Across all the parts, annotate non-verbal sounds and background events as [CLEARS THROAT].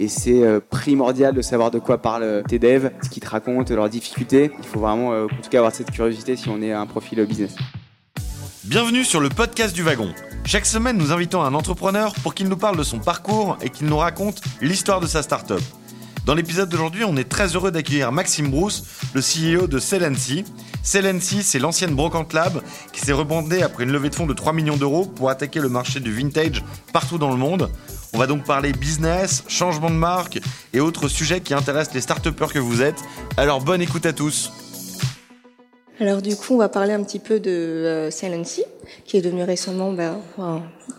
et c'est primordial de savoir de quoi parlent tes devs, ce qu'ils te racontent, leurs difficultés. Il faut vraiment, en tout cas, avoir cette curiosité si on est un profil business. Bienvenue sur le podcast du wagon. Chaque semaine, nous invitons un entrepreneur pour qu'il nous parle de son parcours et qu'il nous raconte l'histoire de sa startup. Dans l'épisode d'aujourd'hui, on est très heureux d'accueillir Maxime Brousse, le CEO de Celency. Celency, c'est l'ancienne Brocante Lab qui s'est rebondée après une levée de fonds de 3 millions d'euros pour attaquer le marché du vintage partout dans le monde. On va donc parler business, changement de marque et autres sujets qui intéressent les start que vous êtes. Alors bonne écoute à tous. Alors du coup, on va parler un petit peu de euh, qui est devenu récemment, ben,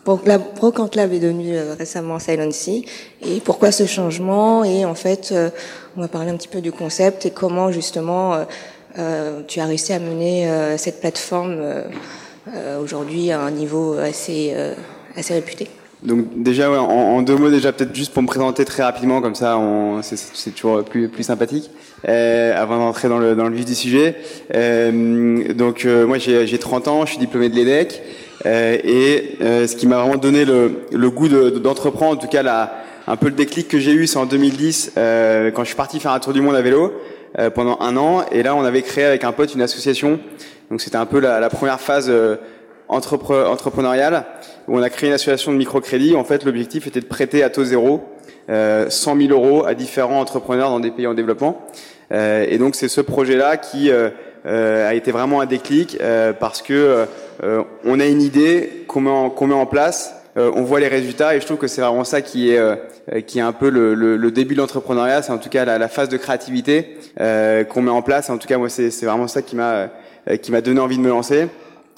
Brocante Lab est devenu euh, récemment Silency, et pourquoi ce changement? Et en fait, euh, on va parler un petit peu du concept et comment justement euh, tu as réussi à mener cette plateforme aujourd'hui à un niveau assez assez réputé. Donc déjà, ouais, en, en, deux mots déjà peut-être juste pour me présenter très rapidement, comme ça c'est toujours plus, plus sympathique, euh, avant d'entrer dans le, dans le vif du sujet. Euh, donc euh, moi j'ai 30 ans, je suis diplômé de l'EDEC, euh, et euh, ce qui m'a vraiment donné le, le goût d'entreprendre, en tout cas la, un peu le déclic que j'ai eu, c'est en 2010, quand je suis parti faire un tour du monde à vélo pendant un an, et là on avait créé avec un pote une association, donc c'était un peu la, la première phase entrepreneuriale où on a créé une association de microcrédit. En fait, l'objectif était de prêter à taux zéro euh, 100 000 euros à différents entrepreneurs dans des pays en développement. Euh, et donc, c'est ce projet-là qui euh, euh a été vraiment un déclic euh, parce que euh, on a une idée qu'on met, en, met en place. on voit les résultats et je trouve que c'est vraiment ça qui est qui est un peu le, le, le début de l'entrepreneuriat. C'est en tout cas la, la phase de créativité qu'on met en place. En tout cas, moi, c'est vraiment ça qui m'a qui m'a donné envie de me lancer.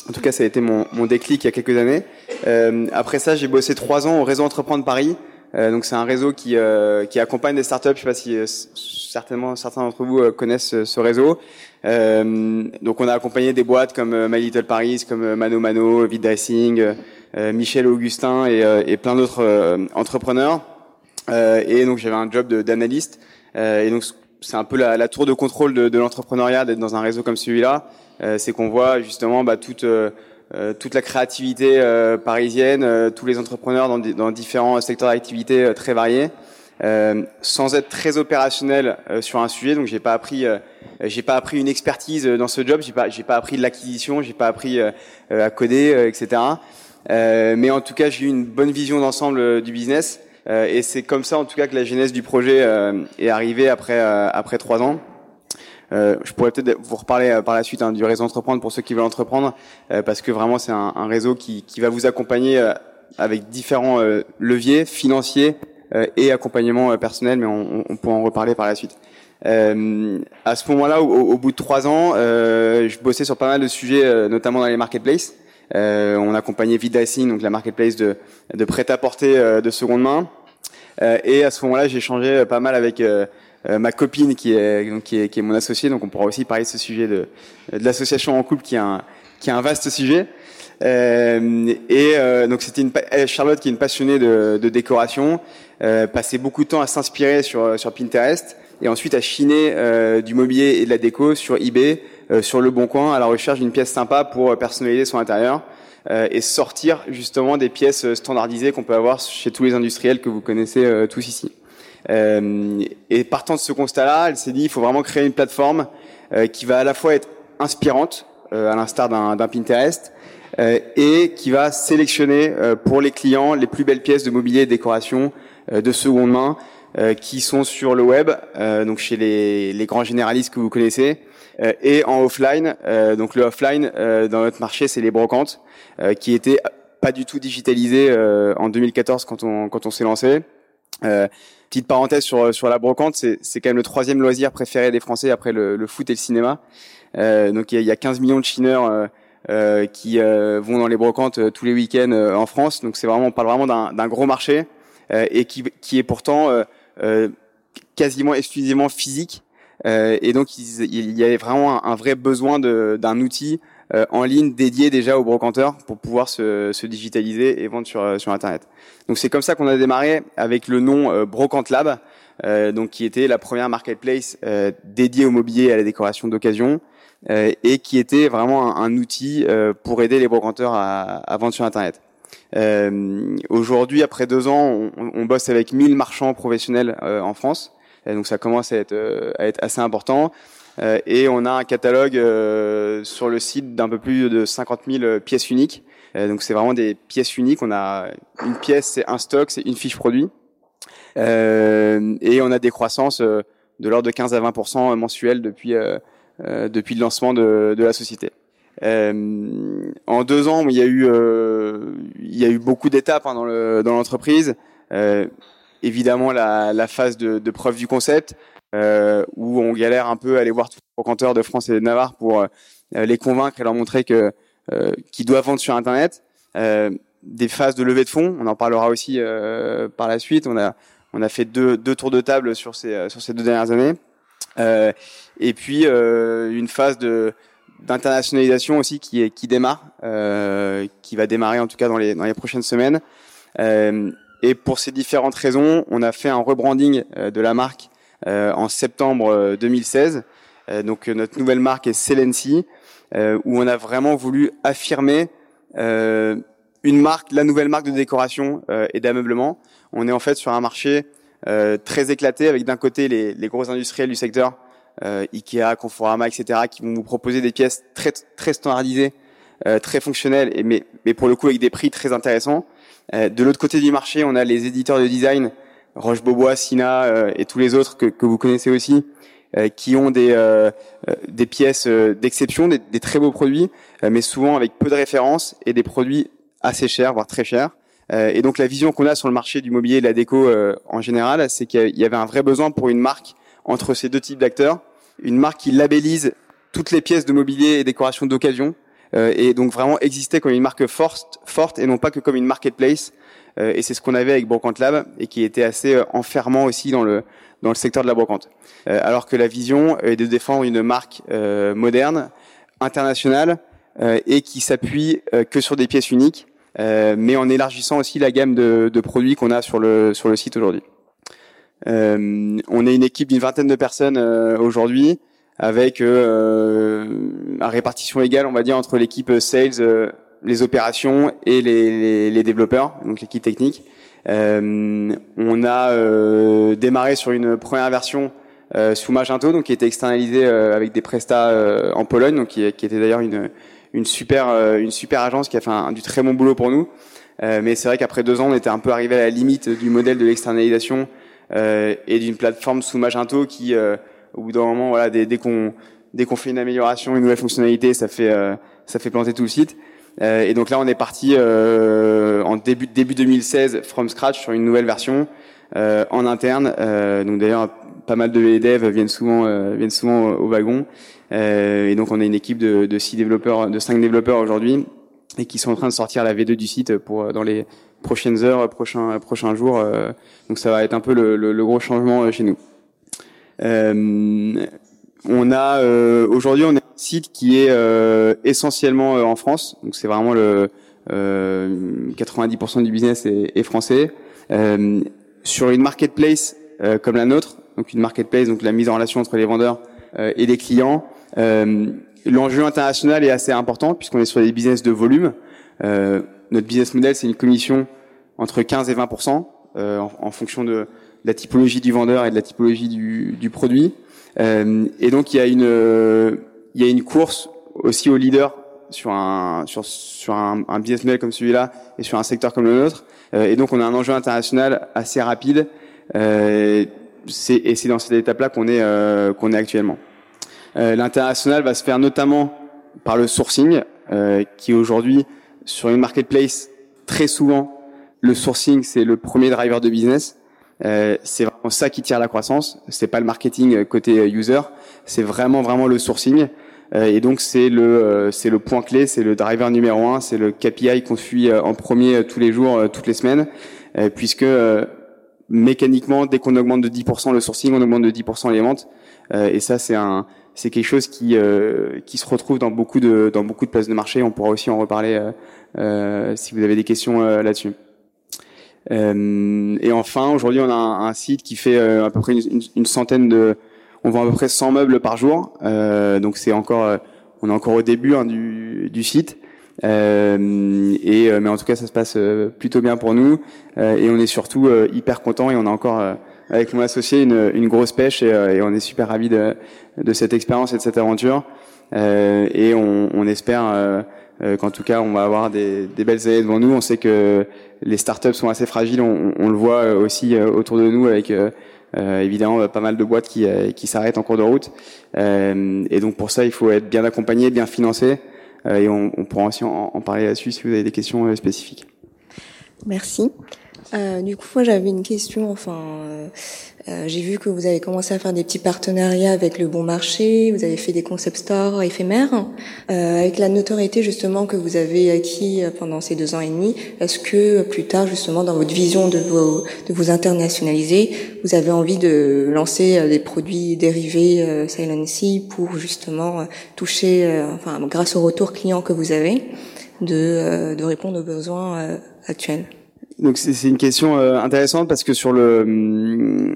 En tout cas, ça a été mon, mon déclic il y a quelques années. Euh, après ça, j'ai bossé trois ans au réseau Entreprendre Paris. Euh, donc c'est un réseau qui, euh, qui accompagne des startups. Je sais pas si euh, certainement certains d'entre vous euh, connaissent ce réseau. donc on a accompagné des boîtes comme My Little Paris, comme Mano Mano, Vid Dressing, Michel Augustin et, et plein d'autres entrepreneurs. et donc j'avais un job d'analyste. et donc c'est un peu la, la, tour de contrôle de, de l'entrepreneuriat d'être dans un réseau comme celui-là. Euh, c'est qu'on voit justement bah, toute euh, euh, toute la créativité parisienne, tous les entrepreneurs dans, dans différents secteurs d'activité très variés, sans être très opérationnel sur un sujet. Donc j'ai pas appris, j'ai pas appris une expertise dans ce job, j'ai pas, j'ai pas appris de l'acquisition, j'ai pas appris à coder, etc. mais en tout cas, j'ai eu une bonne vision d'ensemble du business. Et c'est comme ça, en tout cas, que la genèse du projet est arrivée après après trois ans. Euh, je pourrais peut-être vous reparler euh, par la suite hein, du réseau entreprendre pour ceux qui veulent entreprendre, euh, parce que vraiment c'est un, un, réseau qui, qui, va vous accompagner avec différents leviers financiers et accompagnement personnel, mais on, on, pourra en reparler par la suite. Euh, à ce moment-là, au, au, bout de trois ans, euh, je bossais sur pas mal de sujets, notamment dans les marketplaces. Euh, on accompagnait Vidacing, donc la marketplace de, de prêt-à-porter de seconde main. et à ce moment-là, j'ai changé pas mal avec euh, ma copine qui est, qui est, qui est mon associée, donc on pourra aussi parler de ce sujet de, de l'association en couple qui est un, qui est un vaste sujet. Euh, et euh, donc c'était une Charlotte qui est une passionnée de, de décoration, euh, passait beaucoup de temps à s'inspirer sur sur Pinterest et ensuite à chiner euh, du mobilier et de la déco sur eBay, euh, sur le Bon Coin, à la recherche d'une pièce sympa pour personnaliser son intérieur et sortir justement des pièces standardisées qu'on peut avoir chez tous les industriels que vous connaissez tous ici. Euh, et partant de ce constat-là, elle s'est dit il faut vraiment créer une plateforme euh, qui va à la fois être inspirante, euh, à l'instar d'un Pinterest, et qui va sélectionner pour les clients les plus belles pièces de mobilier et décoration de seconde main qui sont sur le web, donc chez les, les, grands généralistes que vous connaissez, et en offline. donc le offline dans notre marché, c'est les brocantes, qui étaient pas du tout digitalisées en 2014 quand on quand on s'est lancé. Euh, petite parenthèse sur sur la brocante, c'est c'est quand même le troisième loisir préféré des Français après le, le foot et le cinéma. Euh, donc il y, a 15 millions de chineurs euh, euh qui euh, vont dans les brocantes euh, tous les week-ends en France. Donc c'est vraiment on parle vraiment d'un gros marché et qui qui est pourtant quasiment exclusivement physique. Et donc il, y avait vraiment un, vrai besoin d'un outil euh, en ligne dédié déjà aux brocanteurs pour pouvoir se, se digitaliser et vendre sur, euh, sur Internet. Donc c'est comme ça qu'on a démarré avec le nom euh, Brocante Lab, donc qui était la première marketplace dédiée au mobilier et à la décoration d'occasion. et qui était vraiment un, outil pour aider les brocanteurs à, à, vendre sur Internet. Aujourd'hui, après deux ans, on, on, bosse avec 1000 marchands professionnels en France. Donc ça commence à être, à être assez important. et on a un catalogue sur le site d'un peu plus de 50 000 pièces uniques. donc c'est vraiment des pièces uniques. On a une pièce, c'est un stock, c'est une fiche produit. et on a des croissances de l'ordre de 15 à 20% mensuels depuis euh, depuis le lancement de, de la société. Euh, en deux ans, il y a eu, euh, il y a eu beaucoup d'étapes hein, dans, le, dans l'entreprise. Euh, évidemment, la, la phase de, de, preuve du concept, euh, où on galère un peu à aller voir tous les brocanteurs de France et de Navarre pour les convaincre et leur montrer que qu'ils doivent vendre sur Internet. des phases de levée de fonds, on en parlera aussi par la suite. On a on a fait deux, deux tours de table sur ces sur ces deux dernières années. Euh, et puis euh, une phase de d'internationalisation aussi qui qui démarre, euh, qui va démarrer en tout cas dans les dans les prochaines semaines. Et pour ces différentes raisons, on a fait un rebranding de la marque en septembre 2016. donc notre nouvelle marque est Celency, où on a vraiment voulu affirmer une marque, la nouvelle marque de décoration et d'ameublement. On est en fait sur un marché euh, très éclaté avec d'un côté les, les, gros industriels du secteur, euh, Ikea, Conforama, etc., qui vont vous proposer des pièces très très standardisées, euh, très fonctionnelles, mais, mais pour le coup avec des prix très intéressants. Euh, de l'autre côté du marché, on a les éditeurs de design, Roche-Beaubois, Sina euh, et tous les autres que, vous connaissez aussi, qui ont des, pièces d'exception, des, très beaux produits, mais souvent avec peu de références et des produits assez chers, voire très chers. Euh, et donc la vision qu'on a sur le marché du mobilier et de la déco euh, en général, c'est qu'il y avait un vrai besoin pour une marque entre ces deux types d'acteurs, une marque qui labellise toutes les pièces de mobilier et décoration d'occasion, euh, et donc vraiment exister comme une marque forte, forte et non pas que comme une marketplace. et c'est ce qu'on avait avec Brocante Lab et qui était assez enfermant aussi dans le dans le secteur de la brocante. alors que la vision est de défendre une marque moderne, internationale et qui s'appuie que sur des pièces uniques euh, mais en élargissant aussi la gamme de, de produits qu'on a sur le sur le site aujourd'hui. Euh, on est une équipe d'une vingtaine de personnes euh, aujourd'hui, avec euh, répartition égale, on va dire, entre l'équipe sales, les opérations et les, les, les développeurs, donc l'équipe technique. on a démarré sur une première version sous Magento, donc qui était externalisée avec des prestats en Pologne, donc qui, qui était d'ailleurs une une super euh, une super agence qui a fait un, du très bon boulot pour nous. Euh, mais c'est vrai qu'après deux ans, on était un peu arrivé à la limite du modèle de l'externalisation euh, et d'une plateforme sous Magento qui, au bout d'un moment, voilà, dès, qu'on dès qu'on fait une amélioration, une nouvelle fonctionnalité, ça fait ça fait planter tout le site. et donc là, on est parti en début début 2016 from scratch sur une nouvelle version en interne. donc d'ailleurs, pas mal de devs viennent souvent viennent souvent au wagon. Euh, et donc on a une équipe de, de six développeurs, de cinq développeurs aujourd'hui, et qui sont en train de sortir la V2 du site pour dans les prochaines heures, prochains prochains jours. Euh, donc ça va être un peu le, le, le gros changement euh, chez nous. Euh, on a euh, aujourd'hui on est un site qui est euh, essentiellement en France, donc c'est vraiment le 90% du business est, est français. sur une marketplace comme la nôtre, donc une marketplace, donc la mise en relation entre les vendeurs et les clients, L'enjeu international est assez important puisqu'on est sur des business de volume. Notre business model, c'est une commission entre 15 et 20 euh, en, en, fonction de la typologie du vendeur et de la typologie du, du produit. Euh, et donc il y a une il y a une course aussi au leader sur un sur sur un, un business model comme celui-là et sur un secteur comme le nôtre. Euh, et donc on a un enjeu international assez rapide. Euh, et c'est dans cette étape-là qu'on est qu'on est actuellement. Euh, l'international va se faire notamment par le sourcing, euh, qui aujourd'hui sur une marketplace très souvent le sourcing c'est le premier driver de business. Euh, c'est vraiment ça qui tire la croissance. C'est pas le marketing côté user, c'est vraiment vraiment le sourcing. Euh, et donc c'est le euh, c'est le point clé, c'est le driver numéro un, c'est le KPI qu'on suit en premier tous les jours, toutes les semaines, puisque mécaniquement dès qu'on augmente de 10% le sourcing, on augmente de 10% les ventes. et ça c'est un c'est quelque chose qui euh, qui se retrouve dans beaucoup de dans beaucoup de places de marché. On pourra aussi en reparler euh, euh si vous avez des questions euh, là-dessus. Et enfin, aujourd'hui, on a un, site qui fait à peu près une, centaine de, on vend à peu près 100 meubles par jour. donc c'est encore, on est encore au début hein, du, du site. Euh, et mais en tout cas, ça se passe plutôt bien pour nous et on est surtout hyper content et on a encore avec mon associé une, une grosse pêche et, on est super ravis de, de cette expérience et de cette aventure et on espère qu'en tout cas on va avoir des, des, belles années devant nous. On sait que les startups sont assez fragiles, on, on le voit aussi autour de nous avec euh, évidemment, pas mal de boîtes qui, euh, qui s'arrêtent en cours de route. Euh, et donc pour ça, il faut être bien accompagné, bien financé. et on, on pourra aussi en, en parler là-dessus si vous avez des questions spécifiques. Merci. Euh, du coup, moi, j'avais une question. Enfin, euh, euh, j'ai vu que vous avez commencé à faire des petits partenariats avec le Bon Marché. Vous avez fait des concept stores éphémères. avec la notoriété justement que vous avez acquis pendant ces deux ans et demi, est-ce que plus tard, justement, dans votre vision de, vos, de vous internationaliser, vous avez envie de lancer des produits dérivés Silent Sea pour justement toucher, enfin, grâce au retour client que vous avez, de, de répondre aux besoins actuels? Donc c'est une question euh, intéressante parce que sur le, hum,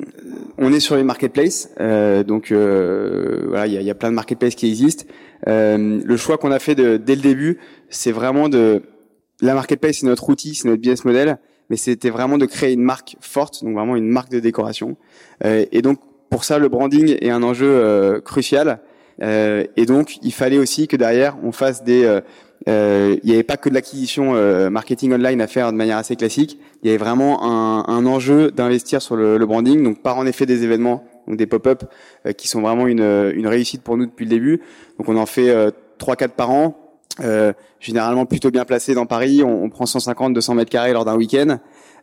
on est sur les marketplaces, euh, donc euh, voilà, il y a, y a, plein de marketplaces qui existent. Euh, le choix qu'on a fait de, dès le début, c'est vraiment de, la marketplace c'est notre outil, c'est notre business model, mais c'était vraiment de créer une marque forte, donc vraiment une marque de décoration. Euh, et donc pour ça, le branding est un enjeu crucial. et donc il fallait aussi que derrière on fasse des euh, il n'y avait pas que de l'acquisition euh, marketing online à faire de manière assez classique. Il y avait vraiment un, un enjeu d'investir sur le, le, branding, donc par en effet des événements, donc des pop-up euh, qui sont vraiment une, une, réussite pour nous depuis le début. Donc on en fait trois, quatre par an. généralement plutôt bien placé dans Paris, on, on prend 150, 200 mètres carrés lors d'un week-end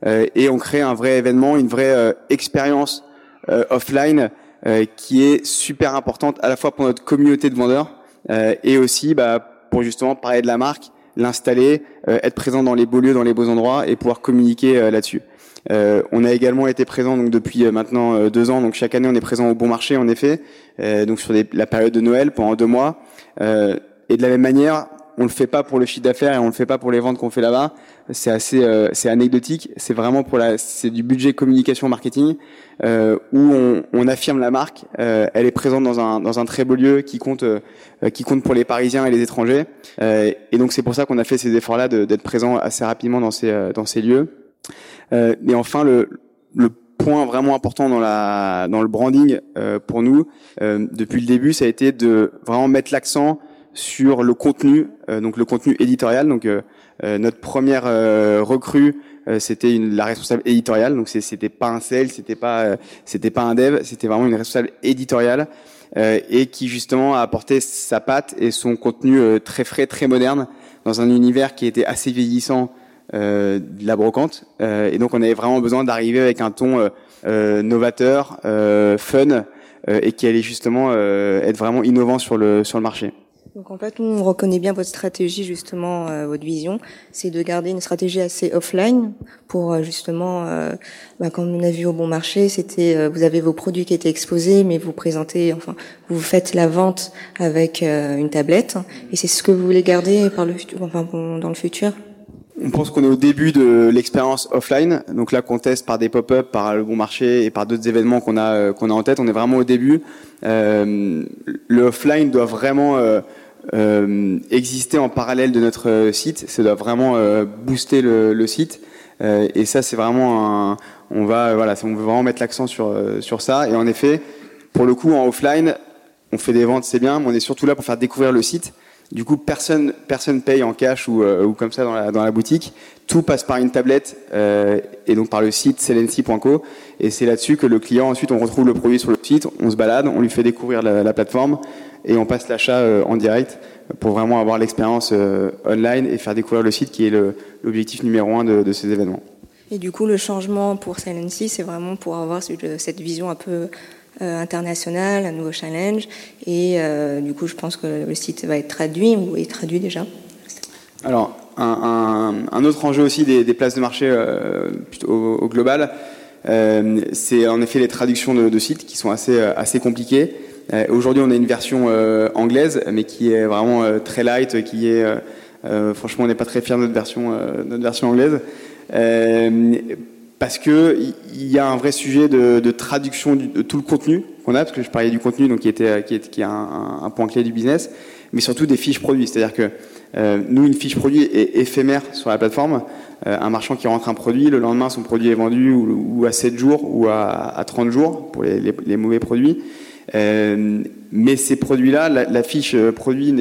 et on crée un vrai événement, une vraie expérience offline qui est super importante à la fois pour notre communauté de vendeurs et aussi bah, pour justement parler de la marque, l'installer, euh, être présent dans les beaux lieux, dans les beaux endroits et pouvoir communiquer euh, là-dessus. Euh, on a également été présent donc depuis maintenant deux ans. Donc chaque année, on est présent au bon marché, en effet. donc sur la période de Noël pendant deux mois. et de la même manière, on le fait pas pour le chiffre d'affaires et on le fait pas pour les ventes qu'on fait là-bas. C'est assez, euh, c'est anecdotique. C'est vraiment pour la, c'est du budget communication marketing euh, où on, on, affirme la marque. Euh, elle est présente dans un dans un très beau lieu qui compte euh, qui compte pour les Parisiens et les étrangers. Euh, et donc c'est pour ça qu'on a fait ces efforts-là d'être présent assez rapidement dans ces dans ces lieux. et enfin le le point vraiment important dans la dans le branding pour nous depuis le début, ça a été de vraiment mettre l'accent sur le contenu, euh, donc le contenu éditorial. Donc euh, euh, notre première recrue, c'était la responsable éditoriale. Donc c'était pas un sales, c'était pas c'était pas un dev, c'était vraiment une responsable éditoriale et qui justement a apporté sa patte et son contenu très frais, très moderne dans un univers qui était assez vieillissant de la brocante. et donc on avait vraiment besoin d'arriver avec un ton novateur, fun et qui allait justement être vraiment innovant sur le sur le marché. Donc en fait, on reconnaît bien votre stratégie, justement, euh, votre vision, c'est de garder une stratégie assez offline pour euh, justement, euh, bah, comme on a vu au bon marché, c'était euh, vous avez vos produits qui étaient exposés, mais vous présentez, enfin, vous faites la vente avec une tablette, et c'est ce que vous voulez garder par le, enfin, dans le futur? On pense qu'on est au début de l'expérience offline, donc là qu'on teste par des pop-up, par le bon marché et par d'autres événements qu'on a qu'on a en tête. On est vraiment au début. le offline doit vraiment euh, exister en parallèle de notre site. Ça doit vraiment euh, booster le, site. Euh, et ça, c'est vraiment un, on va voilà, on veut vraiment mettre l'accent sur sur ça. Et en effet, pour le coup, en offline, on fait des ventes, c'est bien, mais on est surtout là pour faire découvrir le site. Du coup, personne personne paye en cash ou, comme ça dans la, boutique. Tout passe par une tablette euh, et donc par le site selency.co. Et c'est là-dessus que le client ensuite on retrouve le produit sur le site, on se balade, on lui fait découvrir la plateforme et on passe l'achat euh, en direct pour vraiment avoir l'expérience euh, online et faire découvrir le site qui est l'objectif numéro un de, de, ces événements. Et du coup, le changement pour Silency, c'est vraiment pour avoir cette vision un peu euh, internationale, un nouveau challenge. Et euh, du coup, je pense que le site va être traduit ou est traduit déjà. Alors, un, un, un autre enjeu aussi des, des places de marché euh, au, au, global, euh, c'est en effet les traductions de, de, sites qui sont assez, assez compliquées. Euh, aujourd'hui, on a une version euh, anglaise, mais qui est vraiment euh, très light, qui est franchement, on n'est pas très fier de notre version, anglaise parce que il y a un vrai sujet de, traduction de tout le contenu qu'on a, parce que je parlais du contenu, donc qui était qui est, qui est un, point clé du business, mais surtout des fiches produits. C'est-à-dire que nous, une fiche produit est éphémère sur la plateforme. Un marchand qui rentre un produit, le lendemain, son produit est vendu ou, à 7 jours ou à, à 30 jours pour les mauvais produits. Euh, mais ces produits-là, la, fiche produit,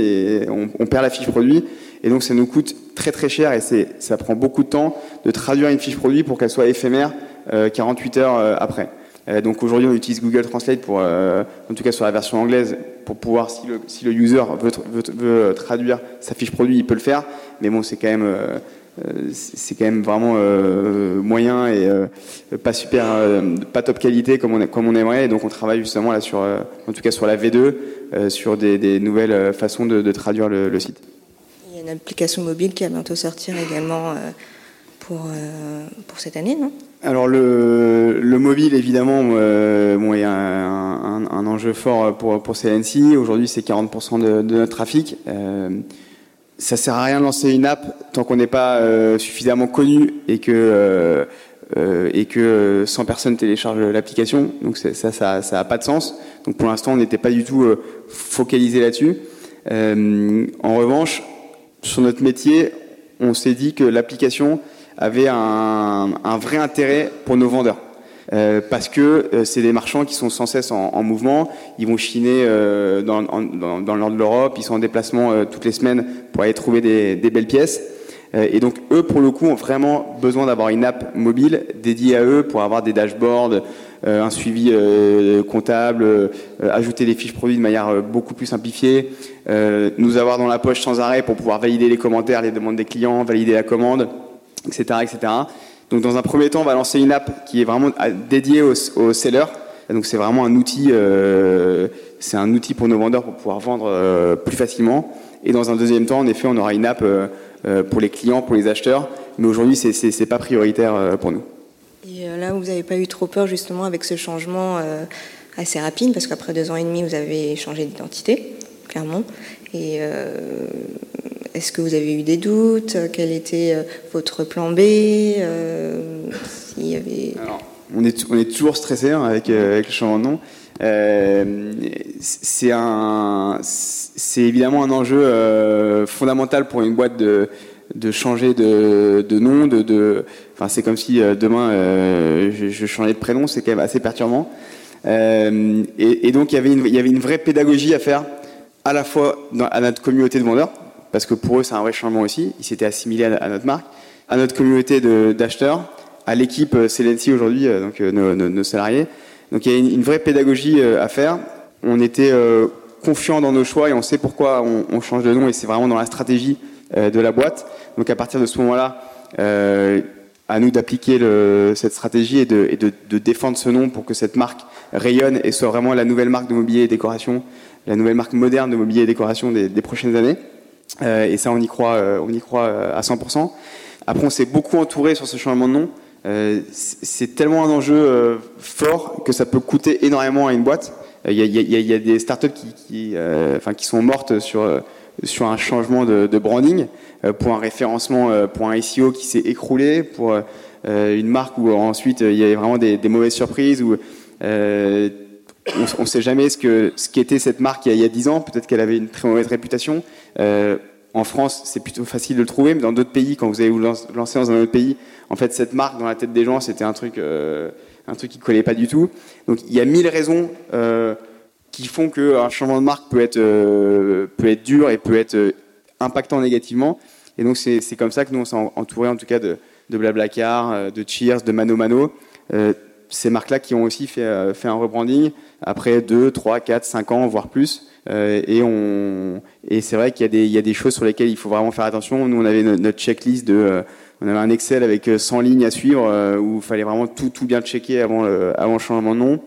on, perd la fiche produit, et donc ça nous coûte très très cher et ça prend beaucoup de temps de traduire une fiche produit pour qu'elle soit éphémère euh, 48 heures euh, après. Euh, donc aujourd'hui, on utilise Google Translate pour, euh, en tout cas sur la version anglaise, pour pouvoir, si le, si le user veut, veut, traduire sa fiche produit, il peut le faire. Mais bon, c'est quand même, euh, c'est quand même vraiment euh, moyen et euh, pas super, pas top qualité comme on, comme on aimerait. Et donc on travaille justement là sur, en tout cas sur la V2, sur des, des nouvelles façons de, de traduire le, le, site. Il y a une application mobile qui va bientôt sortir également pour, pour cette année, non? Alors le, le, mobile évidemment euh, bon, est un, un, un, enjeu fort pour, pour CNC. Aujourd'hui c'est 40% de, de, notre trafic. Euh, ça sert à rien de lancer une app tant qu'on n'est pas euh, suffisamment connu et que euh, euh, et que 100 personnes téléchargent l'application. Donc ça ça ça a pas de sens. Donc pour l'instant on n'était pas du tout euh, focalisé là-dessus. en revanche sur notre métier on s'est dit que l'application avait un, un, vrai intérêt pour nos vendeurs. Euh, parce que euh, c'est des marchands qui sont sans cesse en, en mouvement, ils vont chiner euh, dans, dans, le nord de l'Europe, ils sont en déplacement toutes les semaines pour aller trouver des, des belles pièces. Et donc eux, pour le coup, ont vraiment besoin d'avoir une app mobile dédiée à eux pour avoir des dashboards, un suivi comptable, ajouter des fiches produits de manière beaucoup plus simplifiée, nous avoir dans la poche sans arrêt pour pouvoir valider les commentaires, les demandes des clients, valider la commande etc., etc. Donc dans un premier temps, on va lancer une app qui est vraiment dédiée aux, aux sellers. Donc c'est vraiment un outil, euh, c'est un outil pour nos vendeurs pour pouvoir vendre euh, plus facilement. Et dans un deuxième temps, en effet, on aura une app euh, pour les clients, pour les acheteurs. Mais aujourd'hui, c'est c'est pas prioritaire euh, pour nous. Et euh, là, vous n'avez pas eu trop peur justement avec ce changement euh, assez rapide, parce qu'après deux ans et demi, vous avez changé d'identité, clairement. Et est-ce que vous avez eu des doutes? Quel était votre plan B? Euh, S'il y avait... On, est, on est toujours stressé hein, avec, euh, avec le changement de nom. Euh, c'est évidemment un enjeu euh, fondamental pour une boîte de, de changer de, de nom, de, de, c'est comme si euh, demain euh, je, changeais de prénom, c'est quand même assez perturbant. Euh, et, et, donc il y avait une, il y avait une vraie pédagogie à faire, à la fois dans, à notre communauté de vendeurs, parce que pour eux c'est un vrai changement aussi. Ils s'étaient assimilés à, notre marque, à notre communauté d'acheteurs, à l'équipe Celency aujourd'hui, euh, donc euh, nos, salariés. Donc il y a une, vraie pédagogie euh, à faire. On était euh, confiants dans nos choix et on sait pourquoi on, change de nom et c'est vraiment dans la stratégie euh, de la boîte. Donc à partir de ce moment-là, à nous d'appliquer cette stratégie et, de, défendre ce nom pour que cette marque rayonne et soit vraiment la nouvelle marque de mobilier et décoration, la nouvelle marque moderne de mobilier et décoration des prochaines années. Euh, et ça, on y croit, euh, on y croit à 100%. Après, on s'est beaucoup entouré sur ce changement de nom. Euh, c'est tellement un enjeu fort que ça peut coûter énormément à une boîte. Il y a, des startups qui, qui, sont mortes sur sur un changement de, branding, pour un référencement, pour un SEO qui s'est écroulé, pour une marque où ensuite il y avait vraiment des, des mauvaises surprises, où on ne sait jamais ce que ce qu'était cette marque il y a dix ans. Peut-être qu'elle avait une très mauvaise réputation. Euh, en France, c'est plutôt facile de le trouver, mais dans d'autres pays, quand vous allez vous lancer dans un autre pays, en fait, cette marque dans la tête des gens, c'était un truc, euh, un truc qui collait pas du tout. Donc, il y a mille raisons euh, qui font qu'un changement de marque peut être, euh, peut être dur et peut être impactant négativement. Et donc, c'est comme ça que nous, on s'est entouré, en tout cas, de, Blablacar, de Cheers, de Mano Mano. ces marques-là qui ont aussi fait un rebranding après 2, 3, 4, 5 ans, voire plus. Euh, et on et c'est vrai qu'il y a des il y a des choses sur lesquelles il faut vraiment faire attention. Nous on avait notre, checklist de euh, on avait un Excel avec 100 lignes à suivre euh, où il fallait vraiment tout tout bien checker avant le, avant le changement de nom.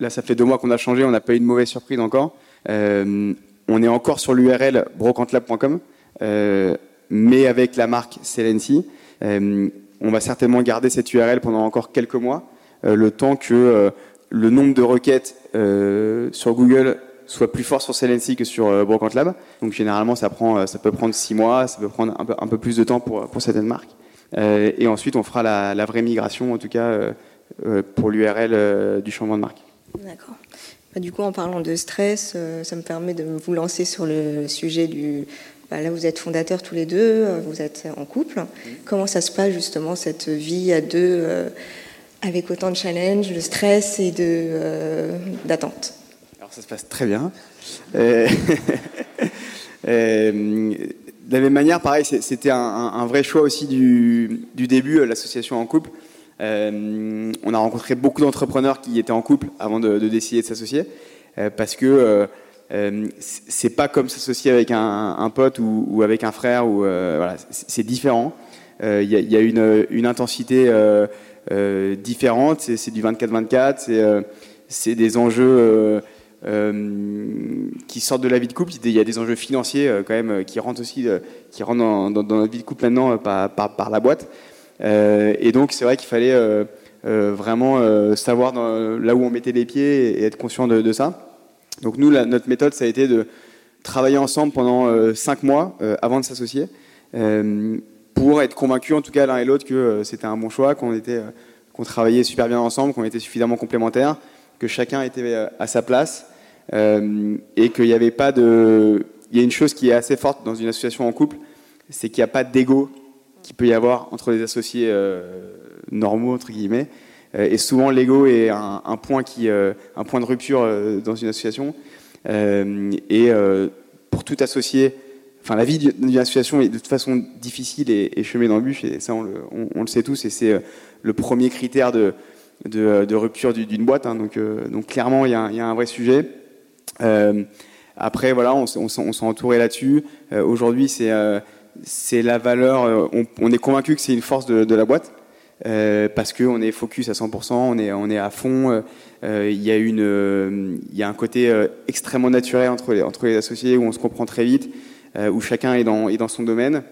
Là ça fait deux mois qu'on a changé, on n'a pas eu de mauvaise surprise encore. Euh, on est encore sur l'URL brocantlab.com, euh, mais avec la marque Celency. Euh, on va certainement garder cette URL pendant encore quelques mois, le temps que le nombre de requêtes sur Google soit plus fort sur Celency que sur euh, Brocante Lab. Donc généralement, ça prend, euh, ça peut prendre six mois, ça peut prendre un peu, un peu plus de temps pour pour certaines marques. Euh, et ensuite, on fera la, la vraie migration, en tout cas euh, pour l'URL du changement de marque. D'accord. Bah, du coup, en parlant de stress, ça me permet de vous lancer sur le sujet du, bah, là, vous êtes fondateurs tous les deux, vous êtes en couple. Comment ça se passe justement cette vie à deux avec autant de challenges, de stress et de d'attente Alors ça se passe très bien. Euh, [LAUGHS] euh, de la même manière, pareil, c'était un, vrai choix aussi du, début, l'association en couple. on a rencontré beaucoup d'entrepreneurs qui étaient en couple avant de, décider de s'associer, parce que euh, c'est pas comme s'associer avec un, pote ou, avec un frère ou euh, voilà, c'est différent. Il euh, y, a, une, intensité euh, différente. C'est du 24-24. C'est des enjeux qui sortent de la vie de couple. Il y a des enjeux financiers quand même qui rentrent aussi, qui rentrent dans, notre vie de couple maintenant par, la boîte. et donc c'est vrai qu'il fallait vraiment savoir là où on mettait les pieds et être conscient de, ça. Donc nous, notre méthode, ça a été de travailler ensemble pendant euh, cinq mois euh, avant de s'associer, euh, pour être convaincus, en tout cas l'un et l'autre, que c'était un bon choix, qu'on était, qu'on travaillait super bien ensemble, qu'on était suffisamment complémentaires, que chacun était à sa place, et qu'il n'y avait pas de. Il y a une chose qui est assez forte dans une association en couple, c'est qu'il n'y a pas d'ego qu'il peut y avoir entre les associés normaux entre guillemets. Euh, et souvent, l'ego est un, point qui, euh, un point de rupture euh, dans une association. et pour tout associé, enfin, la vie d'une association est de toute façon difficile et, et chemin d'embûche, et ça, on le, sait tous, et c'est le premier critère de, de, rupture d'une boîte. Hein. donc, donc, clairement, il y, a, un vrai sujet. après, voilà, on, on s'est entouré là-dessus. Aujourd'hui, c'est la valeur. On, est convaincu que c'est une force de, la boîte. Euh, parce qu'on est focus à 100%, on est, à fond. Euh, euh, il y, a un côté extrêmement naturel entre les associés où on se comprend très vite, où chacun est dans, est dans son domaine.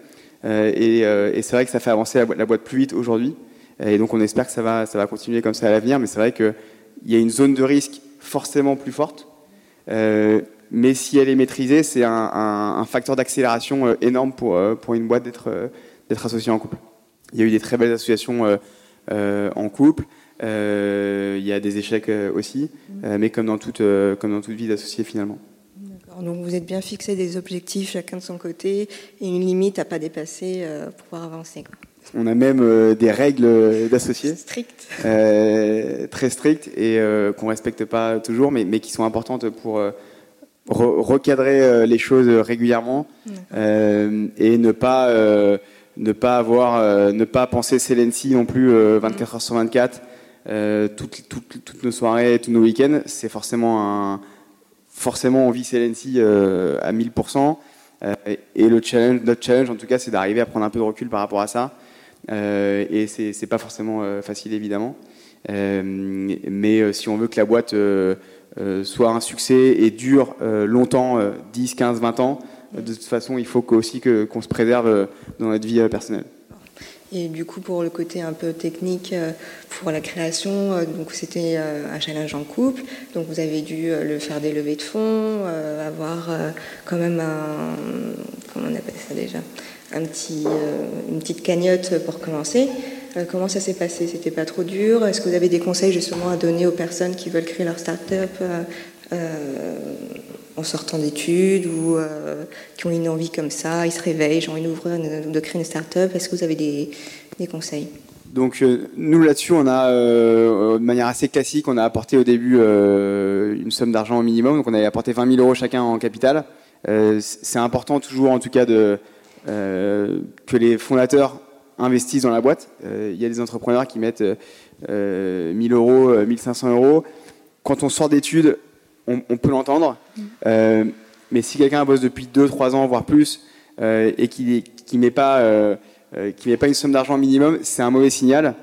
et, et c'est vrai que ça fait avancer la, boîte plus vite aujourd'hui. Et donc on espère que ça va, ça va continuer comme ça à l'avenir. Mais c'est vrai qu'il y a une zone de risque forcément plus forte. mais si elle est maîtrisée, c'est un, un, un, facteur d'accélération énorme pour, pour une boîte d'être d'être associée en couple. Il y a eu des très belles associations euh, euh, en couple. Euh, il y a des échecs aussi, mm. mais comme dans toute, comme dans toute vie d'associé finalement. Donc vous êtes bien fixé des objectifs chacun de son côté et une limite à pas dépasser pour pouvoir avancer. On a même des règles d'associés. Strictes. très strictes et qu'on ne respecte pas toujours, mais, mais, qui sont importantes pour recadrer les choses régulièrement et ne pas ne pas avoir, euh, ne pas penser Celency non plus 24 euh, heures sur 24, euh, toutes, toutes, toutes, nos soirées, tous nos week-ends. C'est forcément un, forcément on vit Celency à 1000%. et le challenge, notre challenge en tout cas, c'est d'arriver à prendre un peu de recul par rapport à ça. et c'est, c'est pas forcément facile évidemment. mais si on veut que la boîte soit un succès et dure longtemps, 10, 15, 20 ans, de toute façon, il faut aussi qu'on se préserve euh, dans notre vie euh, personnelle. Et du coup, pour le côté un peu technique, euh, pour la création, donc c'était un challenge en couple. Donc vous avez dû le faire des levées de fonds, avoir quand même un, comment on appelle ça déjà, un petit, une petite cagnotte pour commencer. comment ça s'est passé? C'était pas trop dur? Est-ce que vous avez des conseils justement à donner aux personnes qui veulent créer leur start-up en sortant d'études ou euh, qui ont une envie comme ça, ils se réveillent, j'ai envie d'ouvrir, de créer une start-up. Est-ce que vous avez des, conseils? Donc euh, nous là-dessus, on a euh, de manière assez classique, on a apporté au début une somme d'argent au minimum, donc on avait apporté 20 000 euros chacun en capital. c'est important toujours, en tout cas, que les fondateurs investissent dans la boîte. Il y a des entrepreneurs qui mettent 1000 euros, 1500 euros. Quand on sort d'études, on, peut l'entendre. Euh, mais si quelqu'un bosse depuis 2-3 ans, voire plus, euh, et qui qui met pas euh, qui met pas une somme d'argent minimum, c'est un mauvais signal.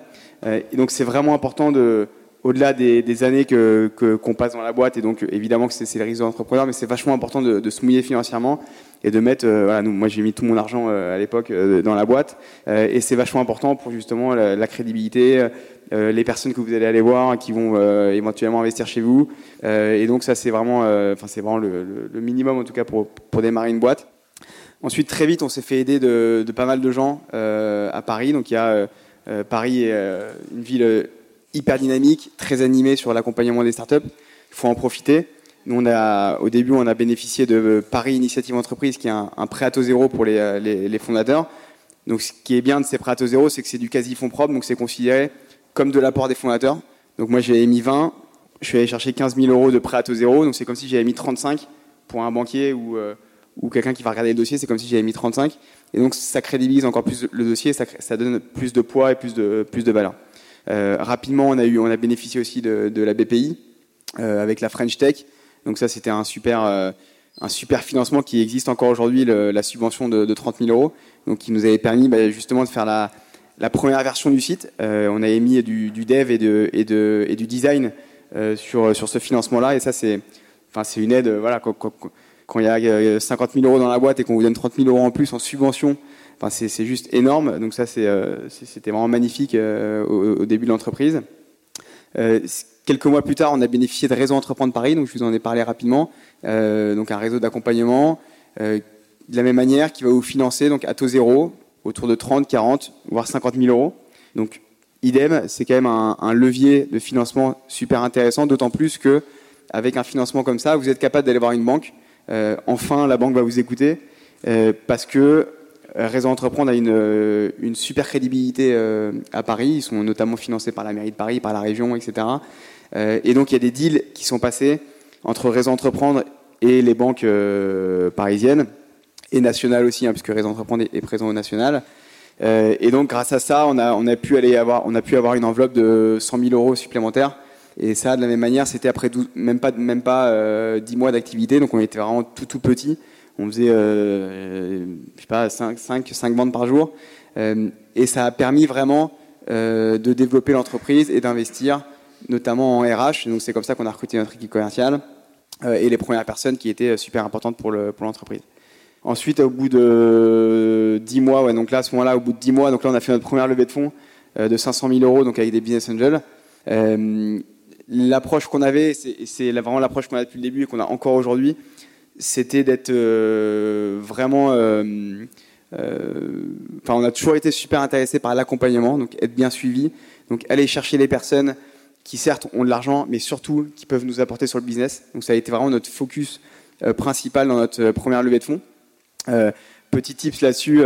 et donc c'est vraiment important de au-delà des, années que qu'on passe dans la boîte, et donc évidemment que c'est le risque de l'entrepreneur, mais c'est vachement important de, se mouiller financièrement et de mettre, voilà, nous, moi j'ai mis tout mon argent à l'époque dans la boîte, et c'est vachement important pour justement la crédibilité, euh, les personnes que vous allez aller voir qui vont euh, éventuellement investir chez vous. Euh, et donc ça c'est vraiment, enfin c'est vraiment le, minimum en tout cas pour, pour démarrer une boîte. Ensuite très vite on s'est fait aider de, de, pas mal de gens à Paris. Donc il y a Paris est une ville hyper dynamique, très animée sur l'accompagnement des startups. Il faut en profiter. Nous, on a, au début, on a bénéficié de Paris Initiative Entreprise, qui est un, prêt à taux zéro pour les, les, fondateurs. Donc, ce qui est bien de ces prêts à taux zéro, c'est que c'est du quasi fonds propre, donc c'est considéré comme de l'apport des fondateurs. Donc, moi, j'ai mis 20, je suis allé chercher 15 000 euros de prêt à taux zéro, donc c'est comme si j'avais mis 35 pour un banquier ou, euh, ou quelqu'un qui va regarder le dossier, c'est comme si j'avais mis 35. Et donc, ça crédibilise encore plus le dossier, ça, ça donne plus de poids et plus de, plus de valeur. Euh, rapidement, on a, eu, on a bénéficié aussi de, de la BPI euh, avec la French Tech donc ça, c'était un super, euh, un super financement qui existe encore aujourd'hui, la subvention de, 30 000 euros, donc qui nous avait permis bah, justement de faire la, première version du site. Euh, on avait mis du, dev et, de, et, de, et du design euh, sur, sur ce financement-là, et ça, c'est, enfin, une aide. Voilà, quand, il y a 50 000 euros dans la boîte et qu'on vous donne 30 000 euros en plus en subvention, enfin, c'est, juste énorme. Donc ça, c'était vraiment magnifique au, début de l'entreprise. Quelques mois plus tard, on a bénéficié de Réseau Entreprendre Paris, donc je vous en ai parlé rapidement, euh, donc un réseau d'accompagnement, euh, de la même manière, qui va vous financer donc à taux zéro, autour de 30, 40, voire 50 000 euros. Donc idem, c'est quand même un, levier de financement super intéressant, d'autant plus que avec un financement comme ça, vous êtes capable d'aller voir une banque. Euh, enfin, la banque va vous écouter parce que Réseau Entreprendre a une, une super crédibilité à Paris. Ils sont notamment financés par la mairie de Paris, par la région, etc. Euh, et donc il y a des deals qui sont passés entre Réseau Entreprendre et les banques euh, parisiennes et nationales aussi, hein, puisque Réseau Entreprendre est, présent au national. Euh, et donc grâce à ça, on a, pu aller avoir, on a pu avoir une enveloppe de 100 000 euros supplémentaires. Et ça, de la même manière, c'était après 12, même pas, même pas euh, 10 mois d'activité, donc on était vraiment tout tout petit. On faisait, je sais pas, 5, 5, 5 bandes par jour. Et ça a permis vraiment de développer l'entreprise et d'investir notamment en RH. Donc c'est comme ça qu'on a recruté notre équipe commerciale euh, et les premières personnes qui étaient super importantes pour l'entreprise. Pour Ensuite, au bout de 10 mois, ouais, donc là, à ce moment-là, au bout de 10 mois, donc là, on a fait notre première levée de fonds euh, de 500 000 euros, donc avec des business angels. Euh, l'approche qu'on avait, c'est vraiment l'approche qu'on a depuis le début et qu'on a encore aujourd'hui, c'était d'être vraiment. Enfin, on a toujours été super intéressé par l'accompagnement, donc être bien suivi, donc aller chercher les personnes qui certes ont de l'argent, mais surtout qui peuvent nous apporter sur le business. Donc ça a été vraiment notre focus euh, principal dans notre euh, première levée de fonds. Euh, petit tips là-dessus,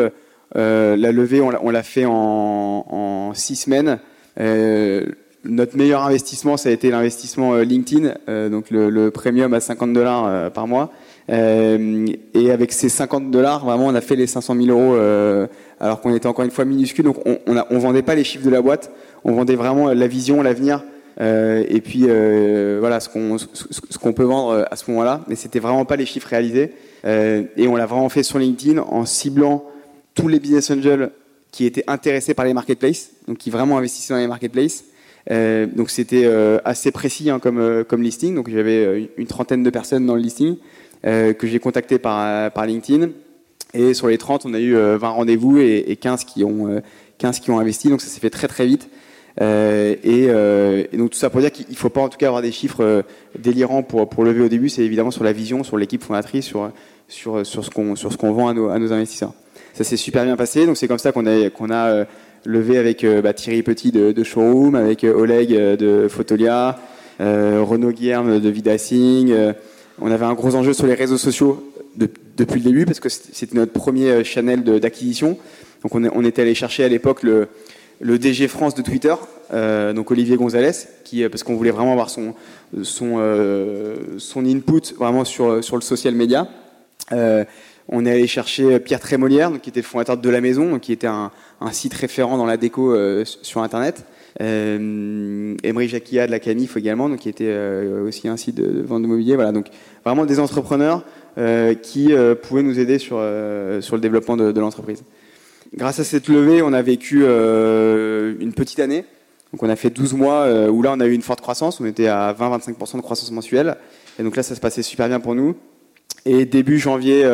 la levée, on l'a fait en, six semaines. notre meilleur investissement, ça a été l'investissement LinkedIn, donc le, premium à 50 dollars par mois. et avec ces 50 dollars, vraiment, on a fait les 500 000 euros, alors qu'on était encore une fois minuscule. Donc, on, on vendait pas les chiffres de la boîte, on vendait vraiment la vision, l'avenir euh, et puis euh, voilà ce qu'on ce, qu'on peut vendre euh, à ce moment-là, mais c'était vraiment pas les chiffres réalisés. et on l'a vraiment fait sur LinkedIn en ciblant tous les business angels qui étaient intéressés par les marketplaces, donc qui vraiment investissaient dans les marketplaces. Donc c'était assez précis hein, comme, comme listing. Donc j'avais une trentaine de personnes dans le listing que j'ai contacté par, par LinkedIn. Et sur les 30, on a eu 20 rendez-vous et, et 15, qui ont, 15 qui ont investi. Donc ça s'est fait très très vite. Euh, euh, et, donc tout ça pour dire qu'il ne faut pas en tout cas avoir des chiffres euh, délirants pour, pour lever au début, c'est évidemment sur la vision, sur l'équipe fondatrice, sur, sur, sur ce qu'on vend à nos, à nos investisseurs. Ça s'est super bien passé, donc c'est comme ça qu'on a, qu'on a levé avec bah, Thierry Petit de, Showroom, avec Oleg de Photolia, Renaud Guillerme de Vidassing. on avait un gros enjeu sur les réseaux sociaux depuis le début parce que c'était notre premier channel d'acquisition. Donc on, est, on était allé chercher à l'époque le le DG France de Twitter, euh, donc Olivier Gonzalez, euh, parce qu'on voulait vraiment avoir son, euh, input vraiment sur, le social media. on est allé chercher Pierre Trémolière, qui était le fondateur de La Maison, qui était un, site référent dans la déco sur Internet. Euh, Emery Jacquia de la Camif également, donc, qui était aussi un site de, vente de mobilier. Voilà, donc vraiment des entrepreneurs qui pouvaient nous aider sur, le développement de l'entreprise. Grâce à cette levée, on a vécu euh, une petite année. Donc on a fait 12 mois euh, où là on a eu une forte croissance, on était à 20-25% de croissance mensuelle. Et donc là ça se passait super bien pour nous. Et début janvier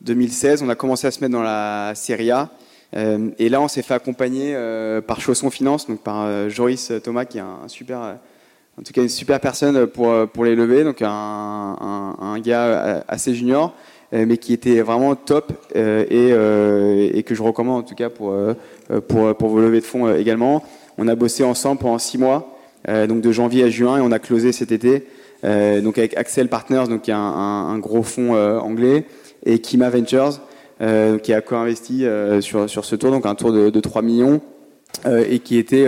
2016, euh, on a commencé à se mettre dans la série A. et là on s'est fait accompagner par Chausson Finance, donc par Joris Thomas qui est un, super, en tout cas une super personne pour, pour les lever, donc un, un gars assez junior. Euh, mais qui était vraiment top euh, et, euh, et, que je recommande en tout cas pour, pour, vos levées de fonds également. On a bossé ensemble pendant six mois donc de janvier à juin, et on a closé cet été. donc avec Axel Partners, donc qui est un, un, gros fonds anglais, et Kima Ventures, qui a co-investi sur, sur ce tour, donc un tour de, de 3 millions, et qui était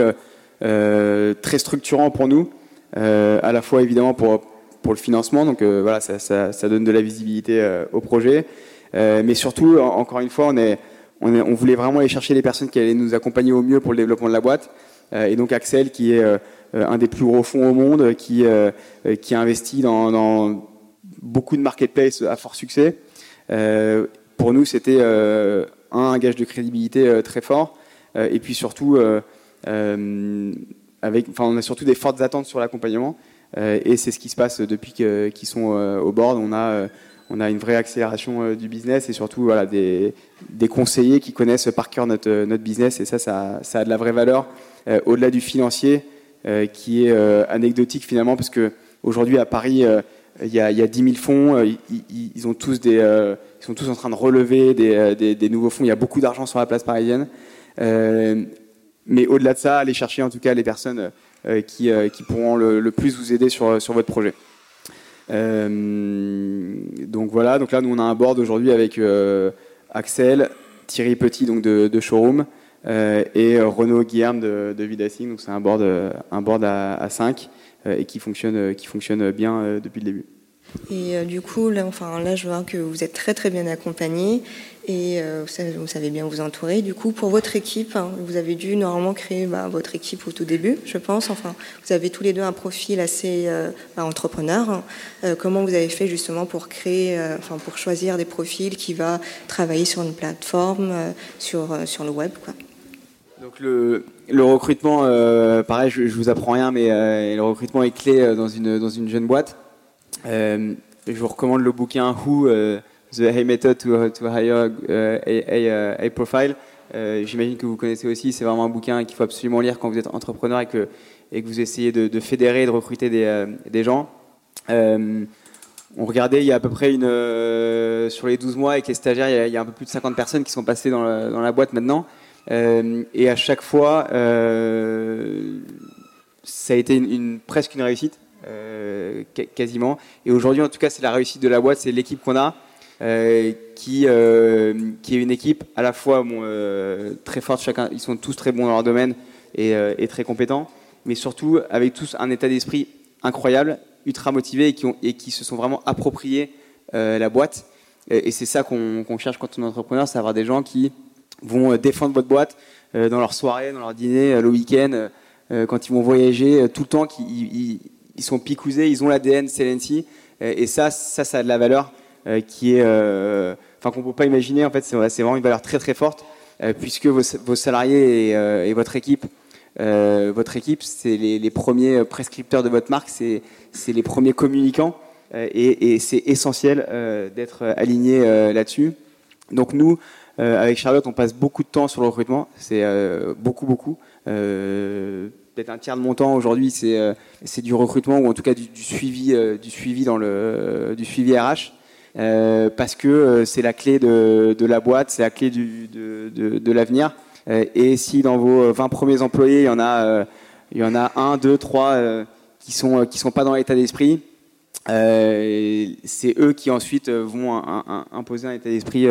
très structurant pour nous, à la fois évidemment pour pour le financement. Donc euh, voilà, ça, donne de la visibilité euh, au projet. Euh, mais surtout, encore une fois, on, est, on, voulait vraiment aller chercher les personnes qui allaient nous accompagner au mieux pour le développement de la boîte. et donc Axel, qui est un des plus gros fonds au monde, qui, qui a investi dans, dans beaucoup de marketplaces à fort succès. pour nous, c'était un, gage de crédibilité très fort. et puis surtout, on a surtout des fortes attentes sur l'accompagnement. Euh, et c'est ce qui se passe depuis qu'ils sont euh, au board. On a euh, on a une vraie accélération du business et surtout voilà, des, des, conseillers qui connaissent par cœur notre, notre business et ça, ça, a de la vraie valeur au-delà du financier qui est anecdotique finalement parce que aujourd'hui à Paris il y, a, y a 10 000 fonds, ils, ils, ont tous des, ils sont tous en train de relever des, des, des nouveaux fonds, il y a beaucoup d'argent sur la place parisienne. mais au-delà de ça, aller chercher en tout cas les personnes qui, euh, qui, pourront le, plus vous aider sur, sur votre projet. Euh, donc voilà, donc là nous on a un board aujourd'hui avec Axel, Thierry Petit donc de, Showroom et Renaud Guillaume de, de. Donc c'est un board, un board à, à 5 et qui fonctionne, qui fonctionne bien depuis le début. Et euh, du coup, là, enfin, là, je vois que vous êtes très très bien accompagné et euh, vous, savez, bien vous entourer. Du coup, pour votre équipe, hein, vous avez dû normalement créer bah, votre équipe au tout début, je pense. Enfin, vous avez tous les deux un profil assez euh, bah, entrepreneur. Hein. comment vous avez fait justement pour créer, enfin, pour choisir des profils qui va travailler sur une plateforme, sur sur le web. Donc le, le recrutement, pareil, je, je vous apprends rien, mais le recrutement est clé dans une dans une jeune boîte. Euh, je vous recommande le bouquin Who, uh, The Hay Method to, to Hire uh, a, a, Profile. Euh, j'imagine que vous connaissez aussi. C'est vraiment un bouquin qu'il faut absolument lire quand vous êtes entrepreneur et que, vous essayez de, de fédérer, de recruter des, euh, gens. on regardait, il y a à peu près une, sur les 12 mois avec les stagiaires, il y, a, un peu plus de 50 personnes qui sont passées dans, la, boîte maintenant. et à chaque fois, ça a été une, presque une réussite. Euh, quasiment. Et aujourd'hui, en tout cas, c'est la réussite de la boîte, c'est l'équipe qu'on a. Euh, qui, euh, qui est une équipe à la fois très forte, chacun, ils sont tous très bons dans leur domaine et, très compétents, mais surtout avec tous un état d'esprit incroyable, ultra motivés et qui, se sont vraiment appropriés la boîte. Et, et c'est ça qu'on cherche quand on est entrepreneur, c'est avoir des gens qui vont défendre votre boîte dans leur soirée, dans leur dîner, le week-end, quand ils vont voyager, tout le temps, qui, ils sont picousés, ils ont l'ADN Celency, euh, et ça, ça, ça a de la valeur euh, qui est, euh, enfin qu'on peut pas imaginer. En fait, c'est vraiment une valeur très très forte, puisque vos, salariés et, votre équipe, votre équipe, c'est les, premiers prescripteurs de votre marque, c'est les premiers communicants, et c'est essentiel d'être aligné là-dessus. Donc nous, avec Charlotte, on passe beaucoup de temps sur le recrutement, c'est beaucoup beaucoup peut-être un tiers de mon temps aujourd'hui, c'est euh, c'est du recrutement ou en tout cas du, du suivi euh, du suivi dans le du suivi RH. Euh, parce que c'est la clé de, de la boîte, c'est la clé du, de, de, de l'avenir. et si dans vos 20 premiers employés, il y en a, il y en a un, deux, trois qui sont qui sont pas dans l'état d'esprit, c'est eux qui ensuite vont imposer un état d'esprit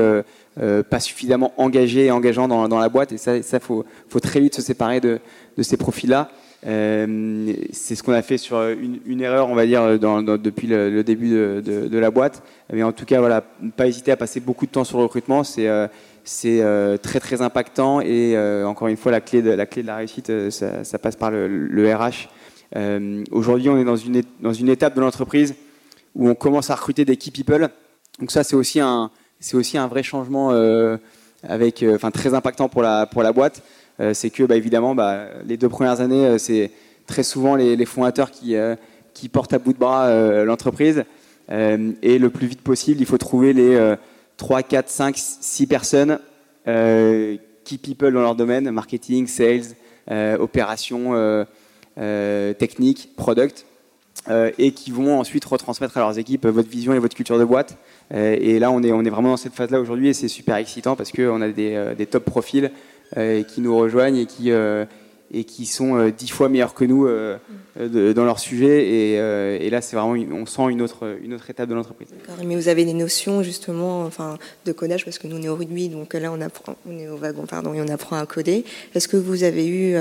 pas suffisamment engagé et engageant dans, dans la boîte. Et ça, ça faut, faut très vite se séparer de, de ces profils-là. Euh, c'est ce qu'on a fait sur une, une, erreur, on va dire, dans, dans, depuis le, le début de, de, de, la boîte. Mais en tout cas, voilà, pas hésiter à passer beaucoup de temps sur le recrutement. C'est euh, c'est euh, très très impactant et euh, encore une fois, la clé de la clé de la réussite, euh, ça, ça passe par le, le RH. Aujourd'hui, on est dans une dans une étape de l'entreprise où on commence à recruter des key people. Donc ça, c'est aussi un vrai changement avec, enfin très impactant pour la boîte. Euh, c'est que bah, évidemment, bah, les deux premières années, euh, c'est très souvent les, fondateurs qui, euh, portent à bout de bras l'entreprise. et le plus vite possible, il faut trouver les 3, 4, 5, 6 personnes key people dans leur domaine, marketing, sales, opérations, techniques, product, et qui vont ensuite retransmettre à leurs équipes votre vision et votre culture de boîte. et là, on est, on est vraiment dans cette phase-là aujourd'hui et c'est super excitant parce qu'on a des, des top profils euh, qui nous rejoignent et qui, euh, et qui sont dix fois meilleurs que nous dans leur sujet. Et, et là, c'est vraiment, on sent une autre, une autre étape de l'entreprise. Mais vous avez des notions justement, enfin, de codage parce que nous on est au rugby, donc là on apprend, on est au wagon, pardon, et on apprend à coder. Est-ce que vous avez eu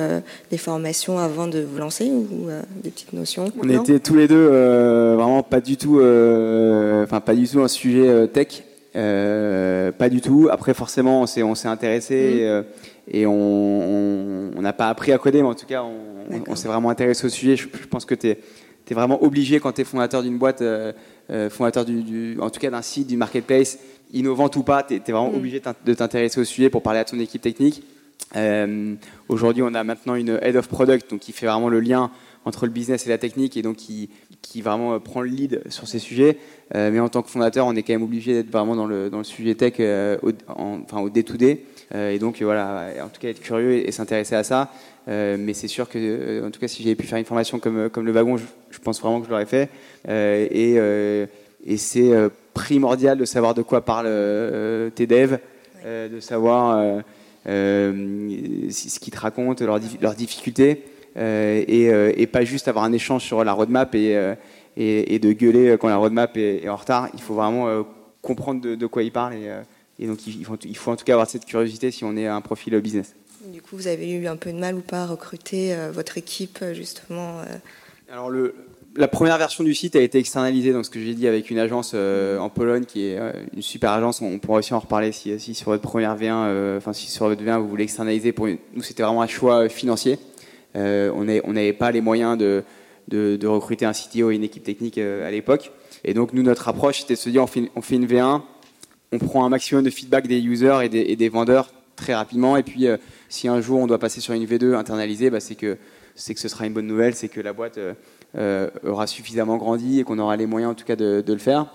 des formations avant de vous lancer ou des petites notions On était tous les deux vraiment pas du tout, enfin pas du tout un sujet tech. Euh, pas du tout. Après, forcément, on s'est, on s'est intéressé mm. et, on n'a pas appris à coder, mais en tout cas, on, s'est vraiment intéressé au sujet. Je, pense que tu es, vraiment obligé quand tu es fondateur d'une boîte, euh, euh, fondateur du, en tout cas d'un site, du marketplace, innovant ou pas, tu es, vraiment mm. obligé de t'intéresser au sujet pour parler à ton équipe technique. aujourd'hui, on a maintenant une head of product, donc qui fait vraiment le lien entre le business et la technique et donc qui, qui vraiment prend le lead sur ces sujets. Euh, mais en tant que fondateur, on est quand même obligé d'être vraiment dans le, dans le sujet tech, euh, au, enfin au day-to-day. Euh, et donc voilà, en tout cas être curieux et, s'intéresser à ça. mais c'est sûr que, en tout cas, si j'avais pu faire une formation comme, comme le wagon, je, pense vraiment que je l'aurais fait. et, et c'est primordial de savoir de quoi parlent tes devs, de savoir ce qu'ils te racontent, leurs, leurs difficultés. Et, et, pas juste avoir un échange sur la roadmap et, et, de gueuler quand la roadmap est, en retard. Il faut vraiment euh, comprendre de, quoi il parle et, euh, donc il faut, il faut, en tout cas avoir cette curiosité si on est un profil business. Du coup, vous avez eu un peu de mal ou pas à recruter euh, votre équipe justement Alors le, la première version du site a été externalisée, donc ce que j'ai dit avec une agence en Pologne qui est une super agence. On pourra aussi en reparler si, si sur votre première V1, enfin si sur votre V1 vous voulez externaliser. Pour nous, c'était vraiment un choix financier. on n'avait pas les moyens de de, recruter un CTO et une équipe technique euh, à l'époque. Et donc, nous, notre approche, c'était de se dire, on fait, on fait une V1, on prend un maximum de feedback des users et des, vendeurs très rapidement. Et puis, euh, si un jour on doit passer sur une V2 internalisée, bah, c'est que c'est que ce sera une bonne nouvelle, c'est que la boîte euh, aura suffisamment grandi et qu'on aura les moyens en tout cas de, le faire.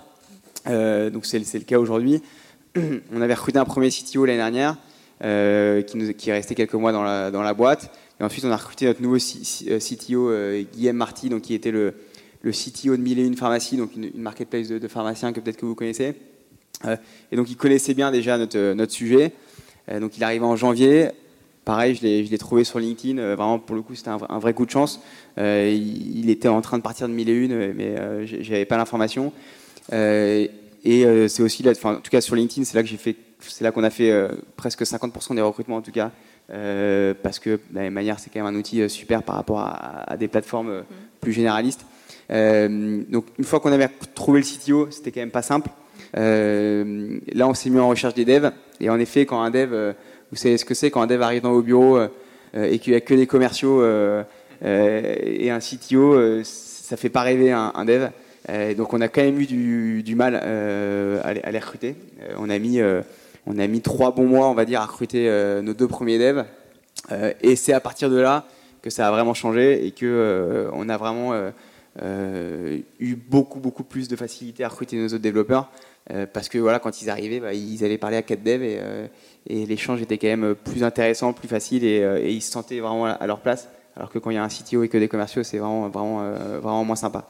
donc c'est le cas aujourd'hui. [CLEARS THROAT] On avait recruté un premier CTO l'année dernière qui, est resté quelques mois dans la, dans la boîte. Et ensuite, on a recruté notre nouveau CTO, euh, Guillaume Marty, donc, qui était le, le CTO de Mille et une pharmacie, donc une, marketplace de, pharmaciens que peut-être que vous connaissez. Euh, et donc, il connaissait bien déjà notre, notre sujet. Euh, donc, il arrivait en janvier. Pareil, je l'ai trouvé sur LinkedIn. vraiment, pour le coup, c'était un, vrai coup de chance. il, était en train de partir de Mille et une, mais j'avais pas l'information. et c'est aussi là, en tout cas sur LinkedIn, c'est là que j'ai fait, c'est là qu'on a fait presque 50% des recrutements en tout cas euh, parce que de la manière, c'est quand même un outil euh, super par rapport à, des plateformes euh, mm. plus généralistes. donc une fois qu'on avait trouvé le CTO, c'était quand même pas simple. Là, on s'est mis en recherche des devs, et en effet, quand un dev, vous savez ce que c'est, quand un dev arrive dans vos bureaux et qu'il n'y a que des commerciaux et un CTO, ça fait pas rêver un, dev. donc on a quand même eu du, mal à les, recruter. on a mis on a mis trois bons mois, on va dire, à recruter euh, nos deux premiers devs. Euh, et c'est à partir de là que ça a vraiment changé et que euh, on a vraiment eu beaucoup beaucoup plus de facilité à recruter nos autres développeurs parce que voilà, quand ils arrivaient, bah, ils avaient parlé à quatre devs et, et l'échange était quand même plus intéressant, plus facile et, ils se sentaient vraiment à leur place. Alors que quand il y a un CTO et que des commerciaux, c'est vraiment, vraiment, vraiment moins sympa.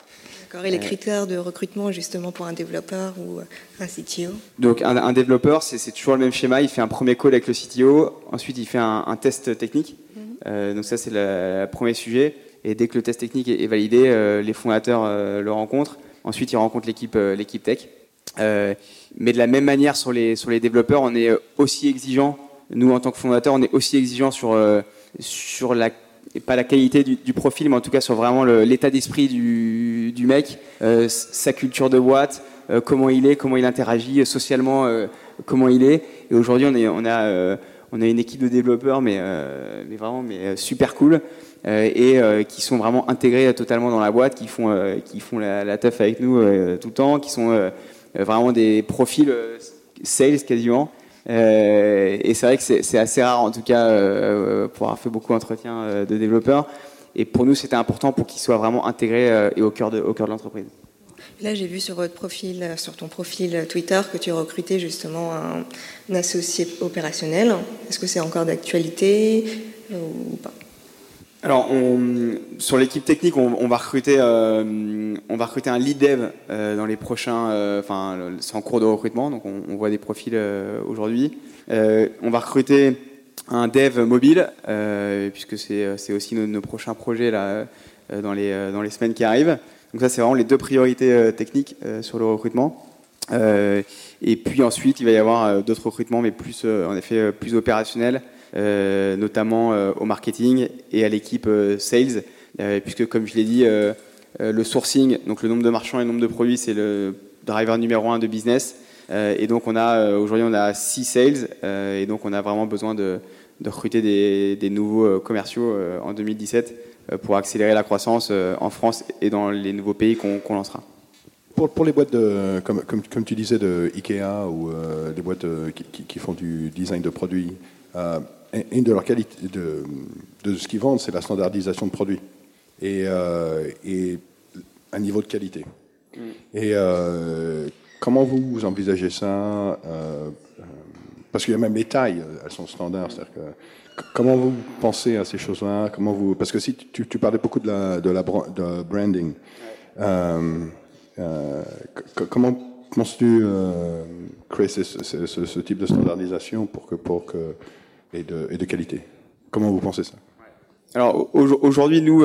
Et les critères de recrutement justement pour un développeur ou un CTO Donc un, développeur, c'est toujours le même schéma. Il fait un premier call avec le CTO, ensuite il fait un, test technique. Mhm. Euh, donc ça c'est le, premier sujet. Et dès que le test technique est, validé, euh, les fondateurs euh, le rencontrent. Ensuite ils rencontrent l'équipe l'équipe tech. Mais de la même manière sur les sur les développeurs, on est aussi exigeant. Nous en tant que fondateurs, on est aussi exigeant sur sur la pas la qualité du, profil, mais en tout cas sur vraiment l'état d'esprit du, mec, euh, sa culture de boîte, euh, comment il est, comment il interagit euh, socialement, comment il est. Et aujourd'hui, on, on, a, on a une équipe de développeurs, mais, mais vraiment mais, super cool. et qui sont vraiment intégrés totalement dans la boîte, qui font, qui font la, la teuf avec nous tout le temps, qui sont vraiment des profils sales quasiment, euh, et c'est vrai que c'est assez rare, en tout cas, euh, pour avoir fait beaucoup d'entretiens euh, de développeurs. Et pour nous, c'était important pour qu'ils soient vraiment intégrés et au cœur de, de l'entreprise. Là, j'ai vu sur votre profil, sur ton profil Twitter, que tu recrutais justement un associé opérationnel. Est-ce que c'est encore d'actualité ou pas? Alors, sur l'équipe technique, on, va recruter, euh, on va recruter un lead dev euh, dans les prochains. Euh, enfin, c'est en cours de recrutement, donc on, voit des profils aujourd'hui. on va recruter un dev mobile, puisque c'est aussi nos, nos, prochains projets là dans les dans les semaines qui arrivent. Donc ça, c'est vraiment les deux priorités techniques sur le recrutement. et puis ensuite, il va y avoir d'autres recrutements, mais plus en effet plus opérationnels, notamment au marketing et à l'équipe sales, puisque comme je l'ai dit, le sourcing, donc le nombre de marchands et le nombre de produits, c'est le driver numéro un de business. Euh, et donc on a euh, aujourd'hui on a six sales euh, et donc on a vraiment besoin de, recruter des, nouveaux commerciaux en 2017 pour accélérer la croissance en France et dans les nouveaux pays qu'on lancera. Pour, pour, les boîtes de, comme, comme, tu disais de Ikea ou des boîtes qui, font du design de produits, une de leurs qualités de, de ce qu'ils vendent, c'est la standardisation de produits et, et un niveau de qualité. Mm. Et Comment vous, envisagez ça euh, euh, Parce qu'il y a même les tailles, elles sont standards. Que, comment vous pensez à ces choses-là Comment vous Parce que si tu, parlais beaucoup de la, de la de branding, euh, comment penses-tu créer ce, ce, type de standardisation pour que, pour que et de, et de qualité Comment vous pensez ça? Alors aujourd'hui, nous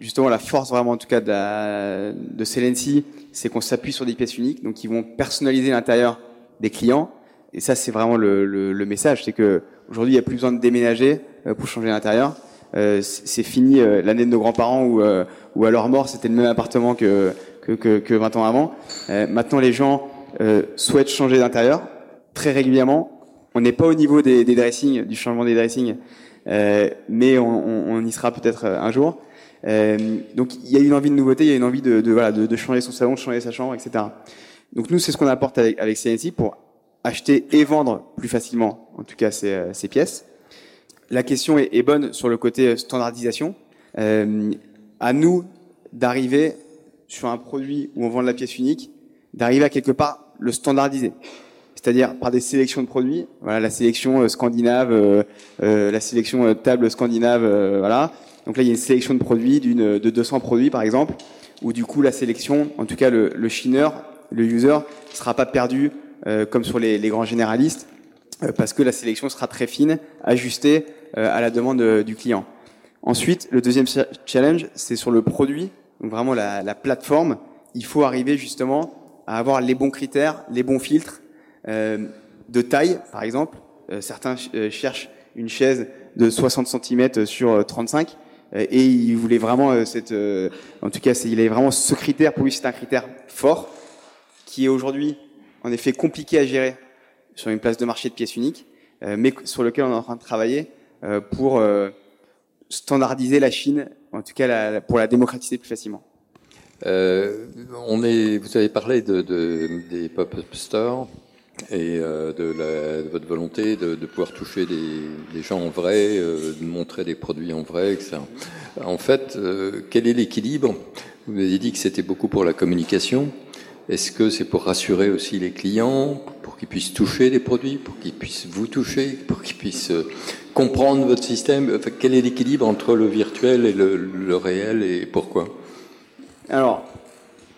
justement la force vraiment en tout cas de, de Celency, c'est qu'on s'appuie sur des pièces uniques, donc ils vont personnaliser l'intérieur des clients. Et ça, c'est vraiment le, le, le message, c'est que aujourd'hui, il n'y a plus besoin de déménager euh, pour changer l'intérieur. Euh, c'est fini euh, l'année de nos grands-parents où, où à leur mort, c'était le même appartement que, que, que, que 20 ans avant. maintenant, les gens souhaitent changer d'intérieur très régulièrement. On n'est pas au niveau des, des dressings, du changement des dressings, mais on, on, y sera peut-être un jour. Euh, donc il y a une envie de nouveauté, il y a une envie de, de, voilà, de, de changer son salon, de changer sa chambre, etc. Donc nous, c'est ce qu'on apporte avec, avec CNC pour acheter et vendre plus facilement, en tout cas ces, euh, ces pièces. La question est, est, bonne sur le côté standardisation. Euh, à nous d'arriver sur un produit où on vend de la pièce unique, d'arriver à quelque part le standardiser. C'est-à-dire par des sélections de produits, voilà la sélection euh, scandinave, euh, euh, la sélection table scandinave, voilà, donc là, il y a une sélection de produits, d'une de 200 produits par exemple, où du coup la sélection, en tout cas le, le chineur, le user, sera pas perdu euh, comme sur les, les grands généralistes, euh, parce que la sélection sera très fine, ajustée euh, à la demande euh, du client. Ensuite, le deuxième challenge, c'est sur le produit, donc vraiment la, la, plateforme. Il faut arriver justement à avoir les bons critères, les bons filtres de taille, par exemple. certains cherchent une chaise de 60 cm sur 35 euh, et il voulait vraiment euh, cette, euh, en tout cas, il avait vraiment ce critère. Pour lui, c'est un critère fort qui est aujourd'hui, en effet, compliqué à gérer sur une place de marché de pièces uniques, mais sur lequel on est en train de travailler pour standardiser la Chine, en tout cas la, pour la démocratiser plus facilement. Euh, on est, vous avez parlé de, de des pop-up stores et euh, de, la, de, votre volonté de, de pouvoir toucher des, des, gens en vrai, euh, de montrer des produits en vrai, etc. En fait, euh, quel est l'équilibre? Vous avez dit que c'était beaucoup pour la communication. Est-ce que c'est pour rassurer aussi les clients, pour qu'ils puissent toucher des produits, pour qu'ils puissent vous toucher, pour qu'ils puissent euh, comprendre votre système? Enfin, Quel est l'équilibre entre le virtuel et le, le réel et pourquoi? Alors,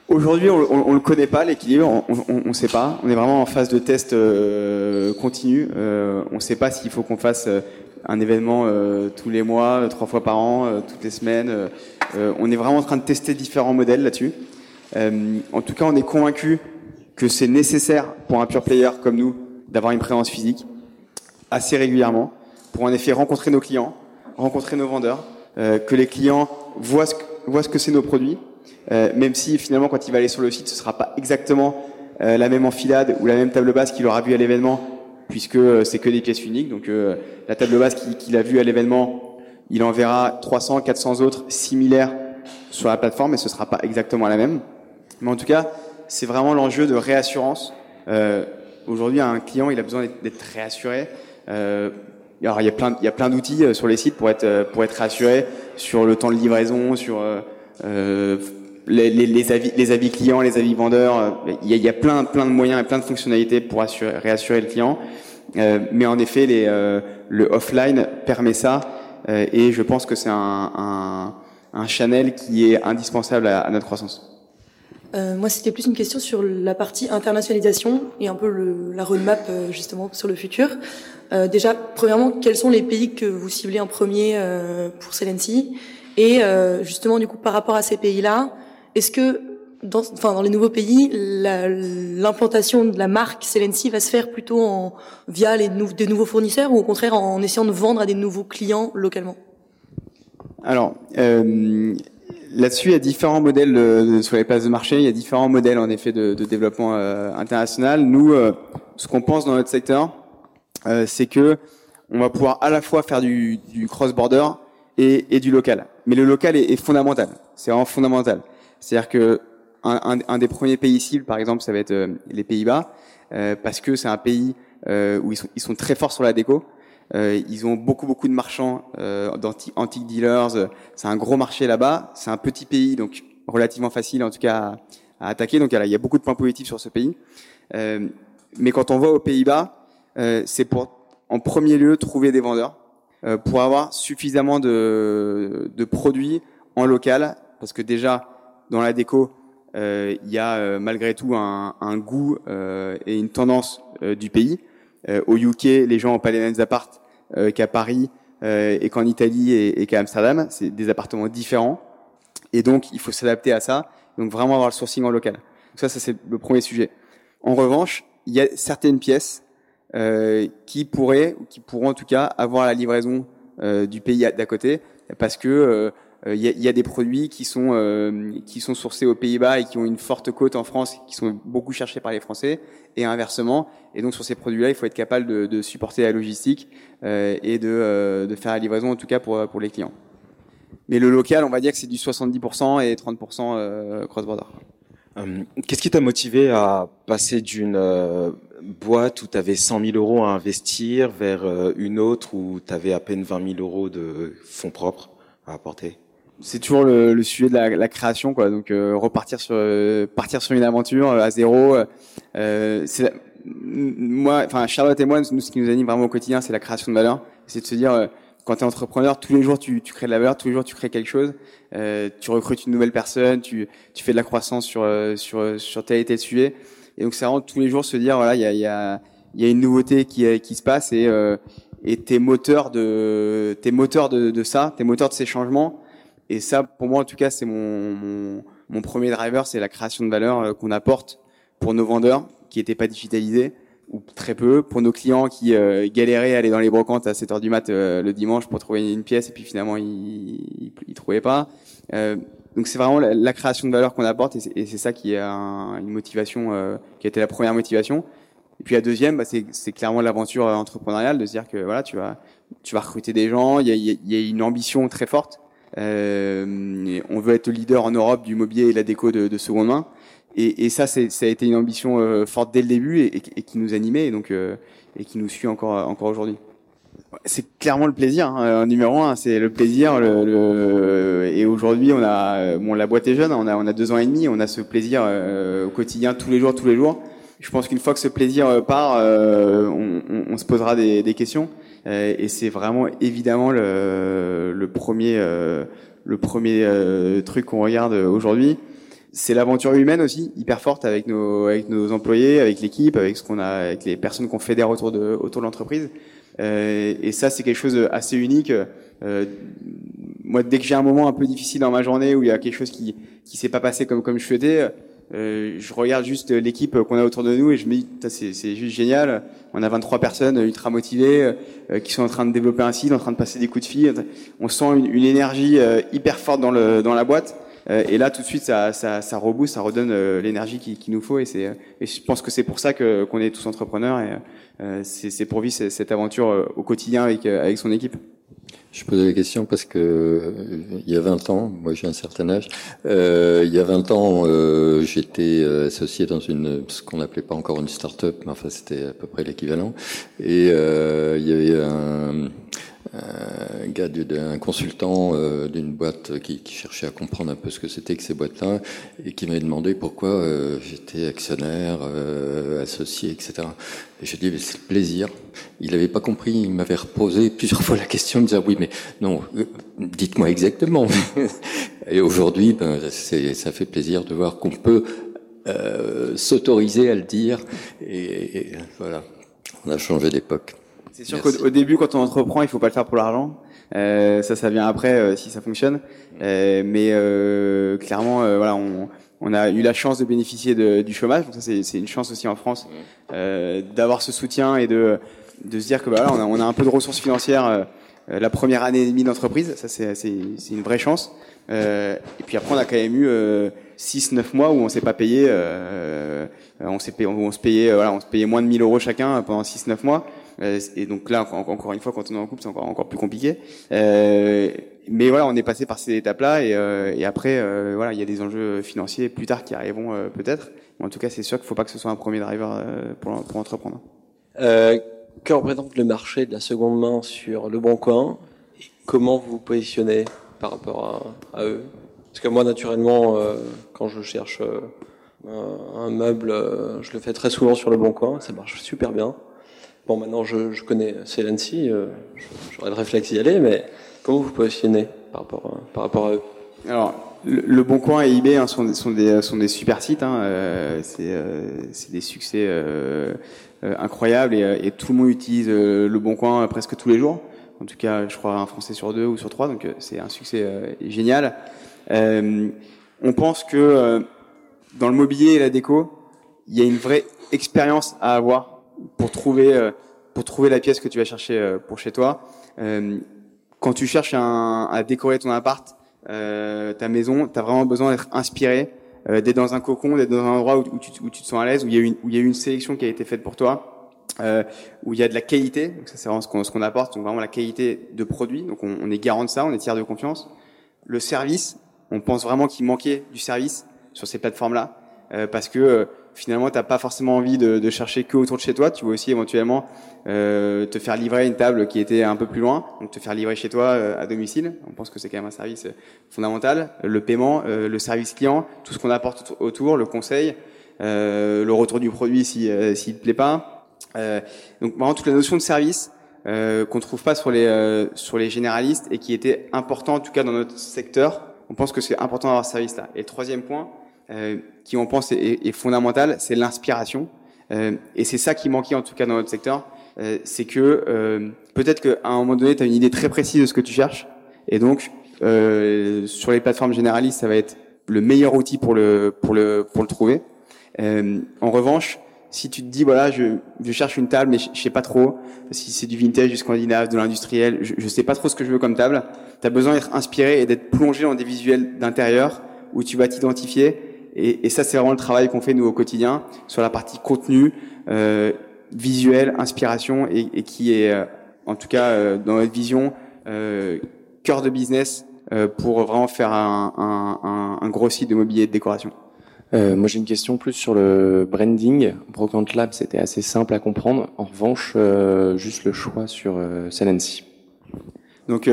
Aujourd'hui, on, ne le connaît pas l'équilibre, on ne sait pas. On est vraiment en phase de test euh, continu. Euh, on ne sait pas s'il faut qu'on fasse euh, un événement tous les mois, trois fois par an, toutes les semaines. on est vraiment en train de tester différents modèles là-dessus. en tout cas, on est convaincu que c'est nécessaire pour un pure player comme nous d'avoir une présence physique assez régulièrement pour en effet rencontrer nos clients, rencontrer nos vendeurs, que les clients voient ce, voient ce que c'est nos produits euh, même si finalement quand il va aller sur le site, ce sera pas exactement euh, la même enfilade ou la même table basse qu'il aura vue à l'événement, puisque euh, c'est que des pièces uniques. Donc la table basse qu'il a vue à l'événement, il en verra 300, 400 autres similaires sur la plateforme, mais ce sera pas exactement la même. Mais en tout cas, c'est vraiment l'enjeu de réassurance. Aujourd'hui, un client, il a besoin d'être réassuré. alors il y a plein, il y a plein d'outils sur les sites pour être pour être rassuré sur le temps de livraison, sur euh, les, les, les, avis, les avis clients, les avis vendeurs. Il y a, il y a plein, plein de moyens et plein de fonctionnalités pour assurer, réassurer le client. Euh, mais en effet, les, euh, le offline permet ça. Euh, et je pense que c'est un, un, un, channel qui est indispensable à, à notre croissance. Euh, moi, c'était plus une question sur la partie internationalisation et un peu le, la roadmap euh, justement sur le futur. Euh, déjà, premièrement, quels sont les pays que vous ciblez en premier euh, pour Celency Et euh, justement, du coup, par rapport à ces pays-là, est-ce que dans, enfin, dans les nouveaux pays, la- l'implantation de la marque Celency va se faire plutôt en, via les des nouveaux fournisseurs ou au contraire en essayant de vendre à des nouveaux clients localement? Alors, euh, là-dessus, il y a différents modèles euh, sur les places de marché. Il y a différents modèles, en effet, de, de développement euh, international. Nous, euh, ce qu'on pense dans notre secteur, euh, c'est que on va pouvoir à la fois faire du, du cross-border et, et du local. Mais le local est, est fondamental. C'est vraiment fondamental. C'est-à-dire que un, un- des premiers pays cibles, par exemple, ça va être euh, les Pays-Bas, euh, parce que c'est un pays euh, où ils sont, ils sont très forts sur la déco. Euh, ils ont beaucoup beaucoup de marchands euh, d'anti- antique dealers. C'est un gros marché là-bas. C'est un petit pays, donc relativement facile en tout cas à, à attaquer. Donc il y a beaucoup de points positifs sur ce pays. Mais quand on va aux Pays-Bas, c'est pour en premier lieu trouver des vendeurs pour avoir suffisamment de, de produits en local, parce que déjà dans la déco, euh, il y a euh, malgré tout un, un goût euh, et une tendance du pays. Au UK, les gens n'ont pas les mêmes appartes qu'à Paris et qu'en Italie et, et qu'à Amsterdam. C'est des appartements différents. Et donc, il faut s'adapter à ça. Donc, vraiment avoir le sourcing en local. Donc ça, ça c'est le premier sujet. En revanche, il y a certaines pièces euh, qui pourraient, ou qui pourront en tout cas, avoir la livraison euh, du pays d'à côté, parce que il y, a, il y a des produits qui sont euh, qui sont sourcés aux Pays-Bas et qui ont une forte cote en France, qui sont beaucoup cherchés par les Français, et inversement. Et donc sur ces produits-là, il faut être capable de, supporter la logistique euh, et de, euh, faire la livraison, en tout cas pour pour les clients. Mais le local, on va dire que c'est du 70% et 30% euh, cross-border. Euh, Qu'est-ce qui t'a motivé à passer d'une euh, boîte où tu avais 100 000 euros à investir vers euh, une autre où tu avais à peine 20 000 euros de fonds propres à apporter? C'est toujours le, le sujet de la, la création quoi. Donc euh, repartir sur euh, partir sur une aventure euh, à zéro euh, c'est la- m- moi enfin Charlotte et moi nous ce qui nous anime vraiment au quotidien c'est la création de valeur. C'est de se dire euh, quand tu es entrepreneur tous les jours tu, tu crées de la valeur tous les jours tu crées quelque chose. Euh, tu recrutes une nouvelle personne tu, tu fais de la croissance sur euh, sur sur tel et tel sujet. Et donc c'est vraiment tous les jours se dire voilà il y a il y a il y a une nouveauté qui euh, qui se passe et euh, et t'es moteur de t'es moteur de, de ça t'es moteur de ces changements et ça, pour moi, en tout cas, c'est mon, mon, mon premier driver, c'est la création de valeur euh, qu'on apporte pour nos vendeurs qui n'étaient pas digitalisés ou très peu, pour nos clients qui euh, galéraient à aller dans les brocantes à 7 heures du mat euh, le dimanche pour trouver une pièce et puis finalement ils, ils trouvaient pas. Euh, donc c'est vraiment la, création de valeur qu'on apporte et c'est, ça qui est un- une motivation qui a été la première motivation. Et puis la deuxième, bah, c'est, clairement l'aventure entrepreneuriale de se dire que voilà, tu vas tu vas recruter des gens, il y a, y a une ambition très forte. Euh, on veut être le leader en Europe du mobilier et de la déco de, de seconde main. Et, ça, ça a été une ambition euh, forte dès le début et, qui nous animait et donc euh, et qui nous suit encore encore aujourd'hui. C'est clairement le plaisir, hein, numéro un, c'est le plaisir. Et aujourd'hui, on a, bon, la boîte est jeune, on a, on a deux ans et demi, on a ce plaisir au quotidien, tous les jours, tous les jours. Je pense qu'une fois que ce plaisir part, on, se posera des questions. Euh, et c'est vraiment évidemment le, le premier, euh, le premier euh, truc qu'on regarde aujourd'hui. C'est l'aventure humaine aussi, hyper forte avec nos, avec nos employés, avec l'équipe, avec ce qu'on a, avec les personnes qu'on fédère autour de, autour de l'entreprise. Et ça, c'est quelque chose d'assez unique. Moi, dès que j'ai un moment un peu difficile dans ma journée où il y a quelque chose qui qui s'est pas passé comme comme je souhaitais, euh, je regarde juste l'équipe qu'on a autour de nous et je me dis, c'est juste génial. On a 23 personnes ultra motivées euh, qui sont en train de développer un site, en train de passer des coups de fil. On sent une, une énergie euh, hyper forte dans le dans la boîte. Euh, et là, tout de suite, ça, ça, ça ça redonne euh, l'énergie qu'il qu'il nous faut. Et, et je pense que c'est pour ça que, qu'on est tous entrepreneurs. Et c'est, c'est pour vivre cette, aventure au quotidien avec, avec son équipe. Je posais la question parce que euh, il y a 20 ans, moi j'ai un certain âge, euh, il y a 20 ans, euh, j'étais euh, associé dans une ce qu'on n'appelait pas encore une start-up, mais enfin c'était à peu près l'équivalent. Et euh, il y avait un, un gars d'un consultant euh, d'une boîte qui, cherchait à comprendre un peu ce que c'était que ces boîtes-là et qui m'avait demandé pourquoi euh, j'étais actionnaire, euh, associé, etc. Et je lui ai dit, c'est le plaisir. Il n'avait pas compris, il m'avait reposé plusieurs fois la question, de dire oui, mais non, dites-moi exactement. [LAUGHS] et aujourd'hui, ben, ça fait plaisir de voir qu'on peut s'autoriser à le dire. Et, et voilà, on a changé d'époque. C'est sûr qu'au début, quand on entreprend, il faut pas le faire pour l'argent. Euh, ça, ça vient après euh, si ça fonctionne. Euh, mais euh, clairement, euh, voilà, on, on, a eu la chance de bénéficier de, du chômage. Donc ça, c'est une chance aussi en France d'avoir ce soutien et de de se dire que bah, voilà, on, a, on a un peu de ressources financières la première année et demie d'entreprise. Ça, c'est c'est une vraie chance. et puis après, on a quand même eu 6-9 mois où on s'est pas payé. on s'est payé, on se payait, voilà, on se payait moins de 1000 euros chacun pendant 6-9 mois. Euh, et donc là, encore une fois, quand on est en couple, c'est encore, plus compliqué. Euh, mais voilà, on est passé par ces étapes-là, et, euh, et après, euh, voilà, il y a des enjeux financiers plus tard qui arriveront euh, peut-être. En tout cas, c'est sûr qu'il ne faut pas que ce soit un premier driver pour, pour entreprendre. que représente le marché de la seconde main sur le Bon Coin Comment vous vous positionnez par rapport à, à eux? Parce que moi, naturellement, quand je cherche un meuble, je le fais très souvent sur le Bon Coin, ça marche super bien. Bon, maintenant, je, connais Celency, euh, j'aurais le réflexe d'y aller, mais comment vous positionnez par rapport, à, par rapport à eux? Alors, le, Bon Coin et eBay hein, sont, des, sont des super sites. Hein, euh, c'est euh, des succès incroyables et, et, tout le monde utilise le Bon Coin presque tous les jours. En tout cas, je crois un Français sur deux ou sur trois, donc c'est un succès génial. on pense que dans le mobilier et la déco, il y a une vraie expérience à avoir pour trouver euh, pour trouver la pièce que tu vas chercher euh, pour chez toi. Euh, quand tu cherches un, à décorer ton appart, ta maison, tu as vraiment besoin d'être inspiré, d'être dans un cocon, d'être dans un endroit où, tu, où, tu, te sens à l'aise, où il y a une où il y a une sélection qui a été faite pour toi, où il y a de la qualité. Donc ça c'est vraiment ce qu'on ce qu'on apporte, donc vraiment la qualité de produit. Donc on, on est garant de ça, on est tiers de confiance. Le service, on pense vraiment qu'il manquait du service sur ces plateformes là, parce que finalement, t'as pas forcément envie de, de, chercher que autour de chez toi. Tu veux aussi éventuellement euh, te faire livrer une table qui était un peu plus loin, donc te faire livrer chez toi euh, à domicile. On pense que c'est quand même un service euh, fondamental. Le paiement, euh, le service client, tout ce qu'on apporte autour, le conseil, euh, le retour du produit si s'il te plaît pas. donc vraiment toute la notion de service qu'on trouve pas sur les sur les généralistes et qui était important en tout cas dans notre secteur. On pense que c'est important d'avoir ce service là. Et troisième point euh, qui on pense est, est fondamental, c'est l'inspiration. Euh, et c'est ça qui manquait en tout cas dans notre secteur, euh, c'est que euh, peut-être qu'à un moment donné, tu as une idée très précise de ce que tu cherches, et donc euh, sur les plateformes généralistes, ça va être le meilleur outil pour le pour le pour le trouver. en revanche, si tu te dis voilà, je, je cherche une table, mais je, je sais pas trop si c'est du vintage, du scandinave, de l'industriel, je, je sais pas trop ce que je veux comme table. Tu as besoin d'être inspiré et d'être plongé dans des visuels d'intérieur où tu vas t'identifier et, et ça, c'est vraiment le travail qu'on fait nous au quotidien sur la partie contenu, euh, visuel, inspiration, et, et, qui est, euh, en tout cas, euh, dans notre vision, euh, cœur de business euh, pour vraiment faire un, un, un, gros site de mobilier et de décoration. Euh, moi, j'ai une question plus sur le branding. Brocante Lab, c'était assez simple à comprendre. En revanche, juste le choix sur euh, Donc,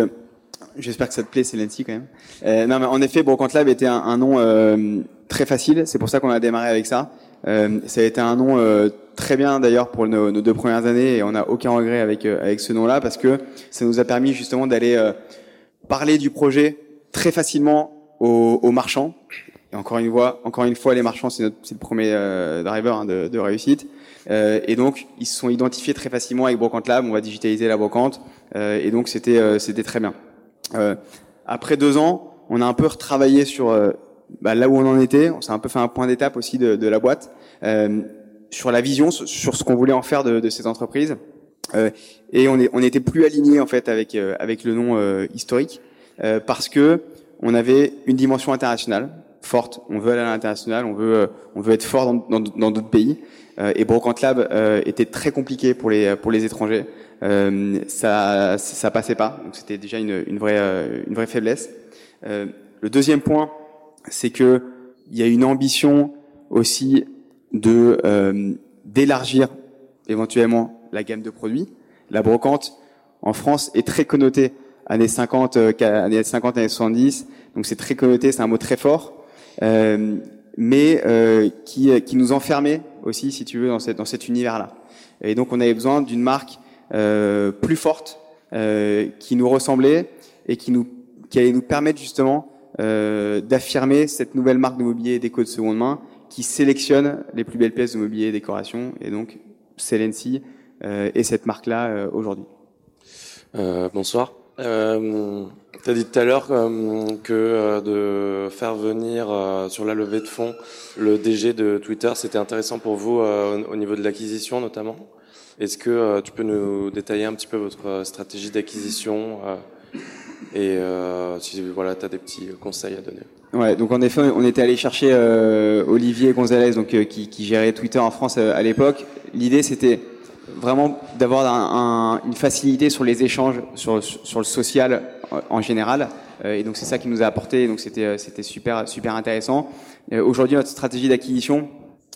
j'espère que ça te plaît, Celency, quand même. non, mais en effet, Brocante Lab était un, un nom très facile. C'est pour ça qu'on a démarré avec ça. Euh, ça a été un nom euh, très bien d'ailleurs pour nos, deux premières années et on n'a aucun regret avec euh, avec ce nom-là parce que ça nous a permis justement d'aller euh, parler du projet très facilement aux, aux, marchands. Et encore une fois, encore une fois, les marchands c'est notre le premier euh, driver hein, de, de, réussite. et donc ils se sont identifiés très facilement avec Brocante Lab. On va digitaliser la brocante et donc c'était c'était très bien. après deux ans, on a un peu retravaillé sur bah, là où on en était, on s'est un peu fait un point d'étape aussi de, de, la boîte euh, sur la vision, sur ce qu'on voulait en faire de, de ces entreprises. Euh, et on, est, on était plus aligné en fait avec euh, avec le nom historique parce que on avait une dimension internationale forte. On veut aller à l'international, on veut on veut être fort dans dans d'autres pays. et Brocante Lab était très compliqué pour les pour les étrangers. ça ça passait pas. Donc c'était déjà une, une vraie une vraie faiblesse. le deuxième point c'est que il y a une ambition aussi de euh, d'élargir éventuellement la gamme de produits. La brocante, en France est très connoté années 50, années 50, années 70. Donc c'est très connoté, c'est un mot très fort, mais qui, qui nous enfermait aussi, si tu veux, dans, cette, dans cet univers-là. Et donc on avait besoin d'une marque plus forte, qui nous ressemblait et qui nous qui allait nous permettre justement euh, d'affirmer cette nouvelle marque de mobilier déco de seconde main qui sélectionne les plus belles pièces de mobilier et décoration et donc Celency euh, et cette marque-là euh, aujourd'hui. Euh, bonsoir. Euh, tu as dit tout à l'heure euh, que de faire venir sur la levée de fonds le DG de Twitter, c'était intéressant pour vous au niveau de l'acquisition notamment. Est-ce que tu peux nous détailler un petit peu votre stratégie d'acquisition et euh, si voilà, tu as des petits conseils à donner. Ouais, donc en effet, on était allé chercher euh, Olivier Gonzalez, donc euh, qui, qui, gérait Twitter en France euh, à l'époque. L'idée, c'était vraiment d'avoir un, une facilité sur les échanges, sur, sur le social en général. et donc c'est ça qui nous a apporté. Donc c'était c'était super super intéressant. Aujourd'hui, notre stratégie d'acquisition,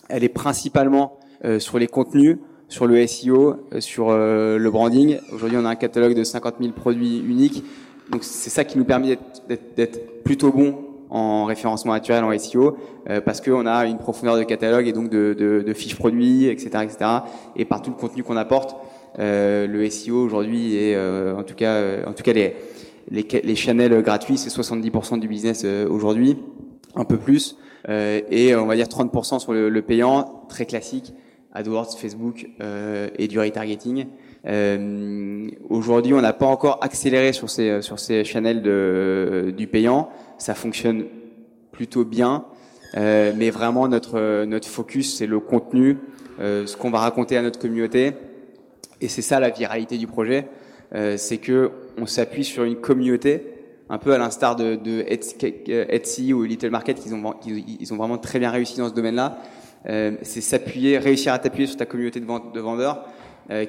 elle est principalement sur les contenus sur le SEO, sur le branding. Aujourd'hui, on a un catalogue de 50 000 produits uniques. Donc c'est ça qui nous permet d'être plutôt bon en référencement naturel, en SEO, euh, parce qu'on a une profondeur de catalogue et donc de, de, de fiches produits, etc., etc. Et par tout le contenu qu'on apporte, euh, le SEO aujourd'hui est, euh, en tout cas, euh, en tout cas les, les, les channels gratuits, c'est 70% du business aujourd'hui, un peu plus, et on va dire 30% sur le, payant, très classique, AdWords, Facebook et du retargeting. Euh, Aujourd'hui, on n'a pas encore accéléré sur ces sur ces channels de, du payant. Ça fonctionne plutôt bien, euh, mais vraiment notre notre focus c'est le contenu, euh, ce qu'on va raconter à notre communauté, et c'est ça la viralité du projet, euh, c'est que on s'appuie sur une communauté un peu à l'instar de, de, Etsy ou Little Market, qu'ils ont, ils ont vraiment très bien réussi dans ce domaine-là. Euh, c'est s'appuyer, réussir à t'appuyer sur ta communauté de, de vendeurs euh,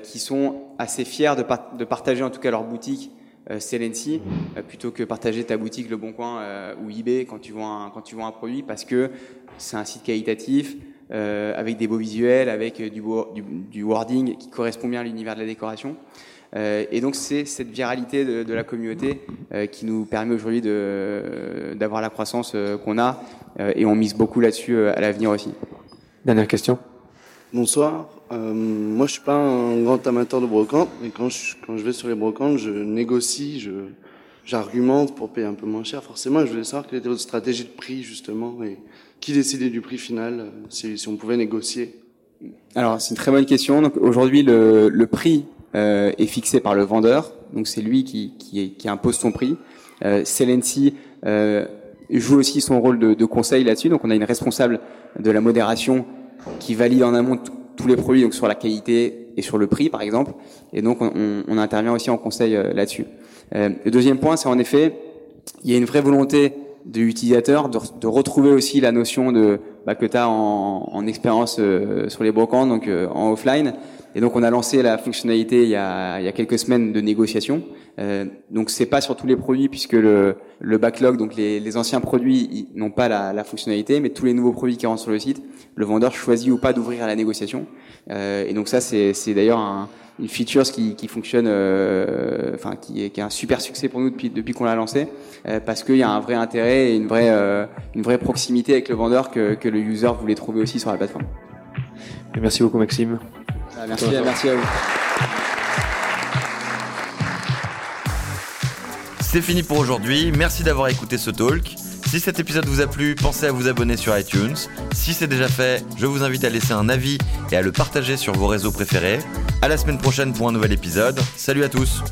qui sont assez fiers de, partager en tout cas leur boutique euh, euh, plutôt que partager ta boutique Le Bon Coin euh, ou eBay quand tu vois un, produit parce que c'est un site qualitatif euh, avec des beaux visuels, avec du, wording qui correspond bien à l'univers de la décoration. et donc c'est cette viralité de, de la communauté qui nous permet aujourd'hui d'avoir la croissance qu'on a et on mise beaucoup là-dessus à l'avenir aussi. Dernière question. Bonsoir. Euh, moi, je suis pas un grand amateur de brocante, mais quand je, quand je vais sur les brocantes, je négocie, je, j'argumente pour payer un peu moins cher. Forcément, je voulais savoir quelle était votre stratégie de prix, justement, et qui décidait du prix final, euh, si, si on pouvait négocier. Alors, c'est une très bonne question. Donc, aujourd'hui, le, le prix euh, est fixé par le vendeur. Donc, c'est lui qui, qui, qui, impose son prix. Euh, Celency euh, joue aussi son rôle de, de conseil là-dessus. Donc, on a une responsable de la modération qui valide en amont tous les produits donc sur la qualité et sur le prix par exemple et donc on, on intervient aussi en conseil euh, là-dessus. Euh, le deuxième point c'est en effet il y a une vraie volonté de l'utilisateur de, de, retrouver aussi la notion de bah, que tu as en, en expérience euh, sur les brocantes donc euh, en offline et donc on a lancé la fonctionnalité il y a, il y a quelques semaines de négociation. Euh, donc c'est pas sur tous les produits puisque le, le backlog, donc les, les anciens produits n'ont pas la, la, fonctionnalité, mais tous les nouveaux produits qui rentrent sur le site, le vendeur choisit ou pas d'ouvrir à la négociation. Euh, et donc ça c'est d'ailleurs un, une feature qui, qui fonctionne, euh, enfin qui est, qui est un super succès pour nous depuis, depuis qu'on l'a lancé, euh, parce qu'il y a un vrai intérêt et une vraie, euh, une vraie proximité avec le vendeur que, que le user voulait trouver aussi sur la plateforme. merci beaucoup Maxime. Ah, merci, à vous. C'est fini pour aujourd'hui. Merci d'avoir écouté ce talk. Si cet épisode vous a plu, pensez à vous abonner sur iTunes. Si c'est déjà fait, je vous invite à laisser un avis et à le partager sur vos réseaux préférés. À la semaine prochaine pour un nouvel épisode. Salut à tous.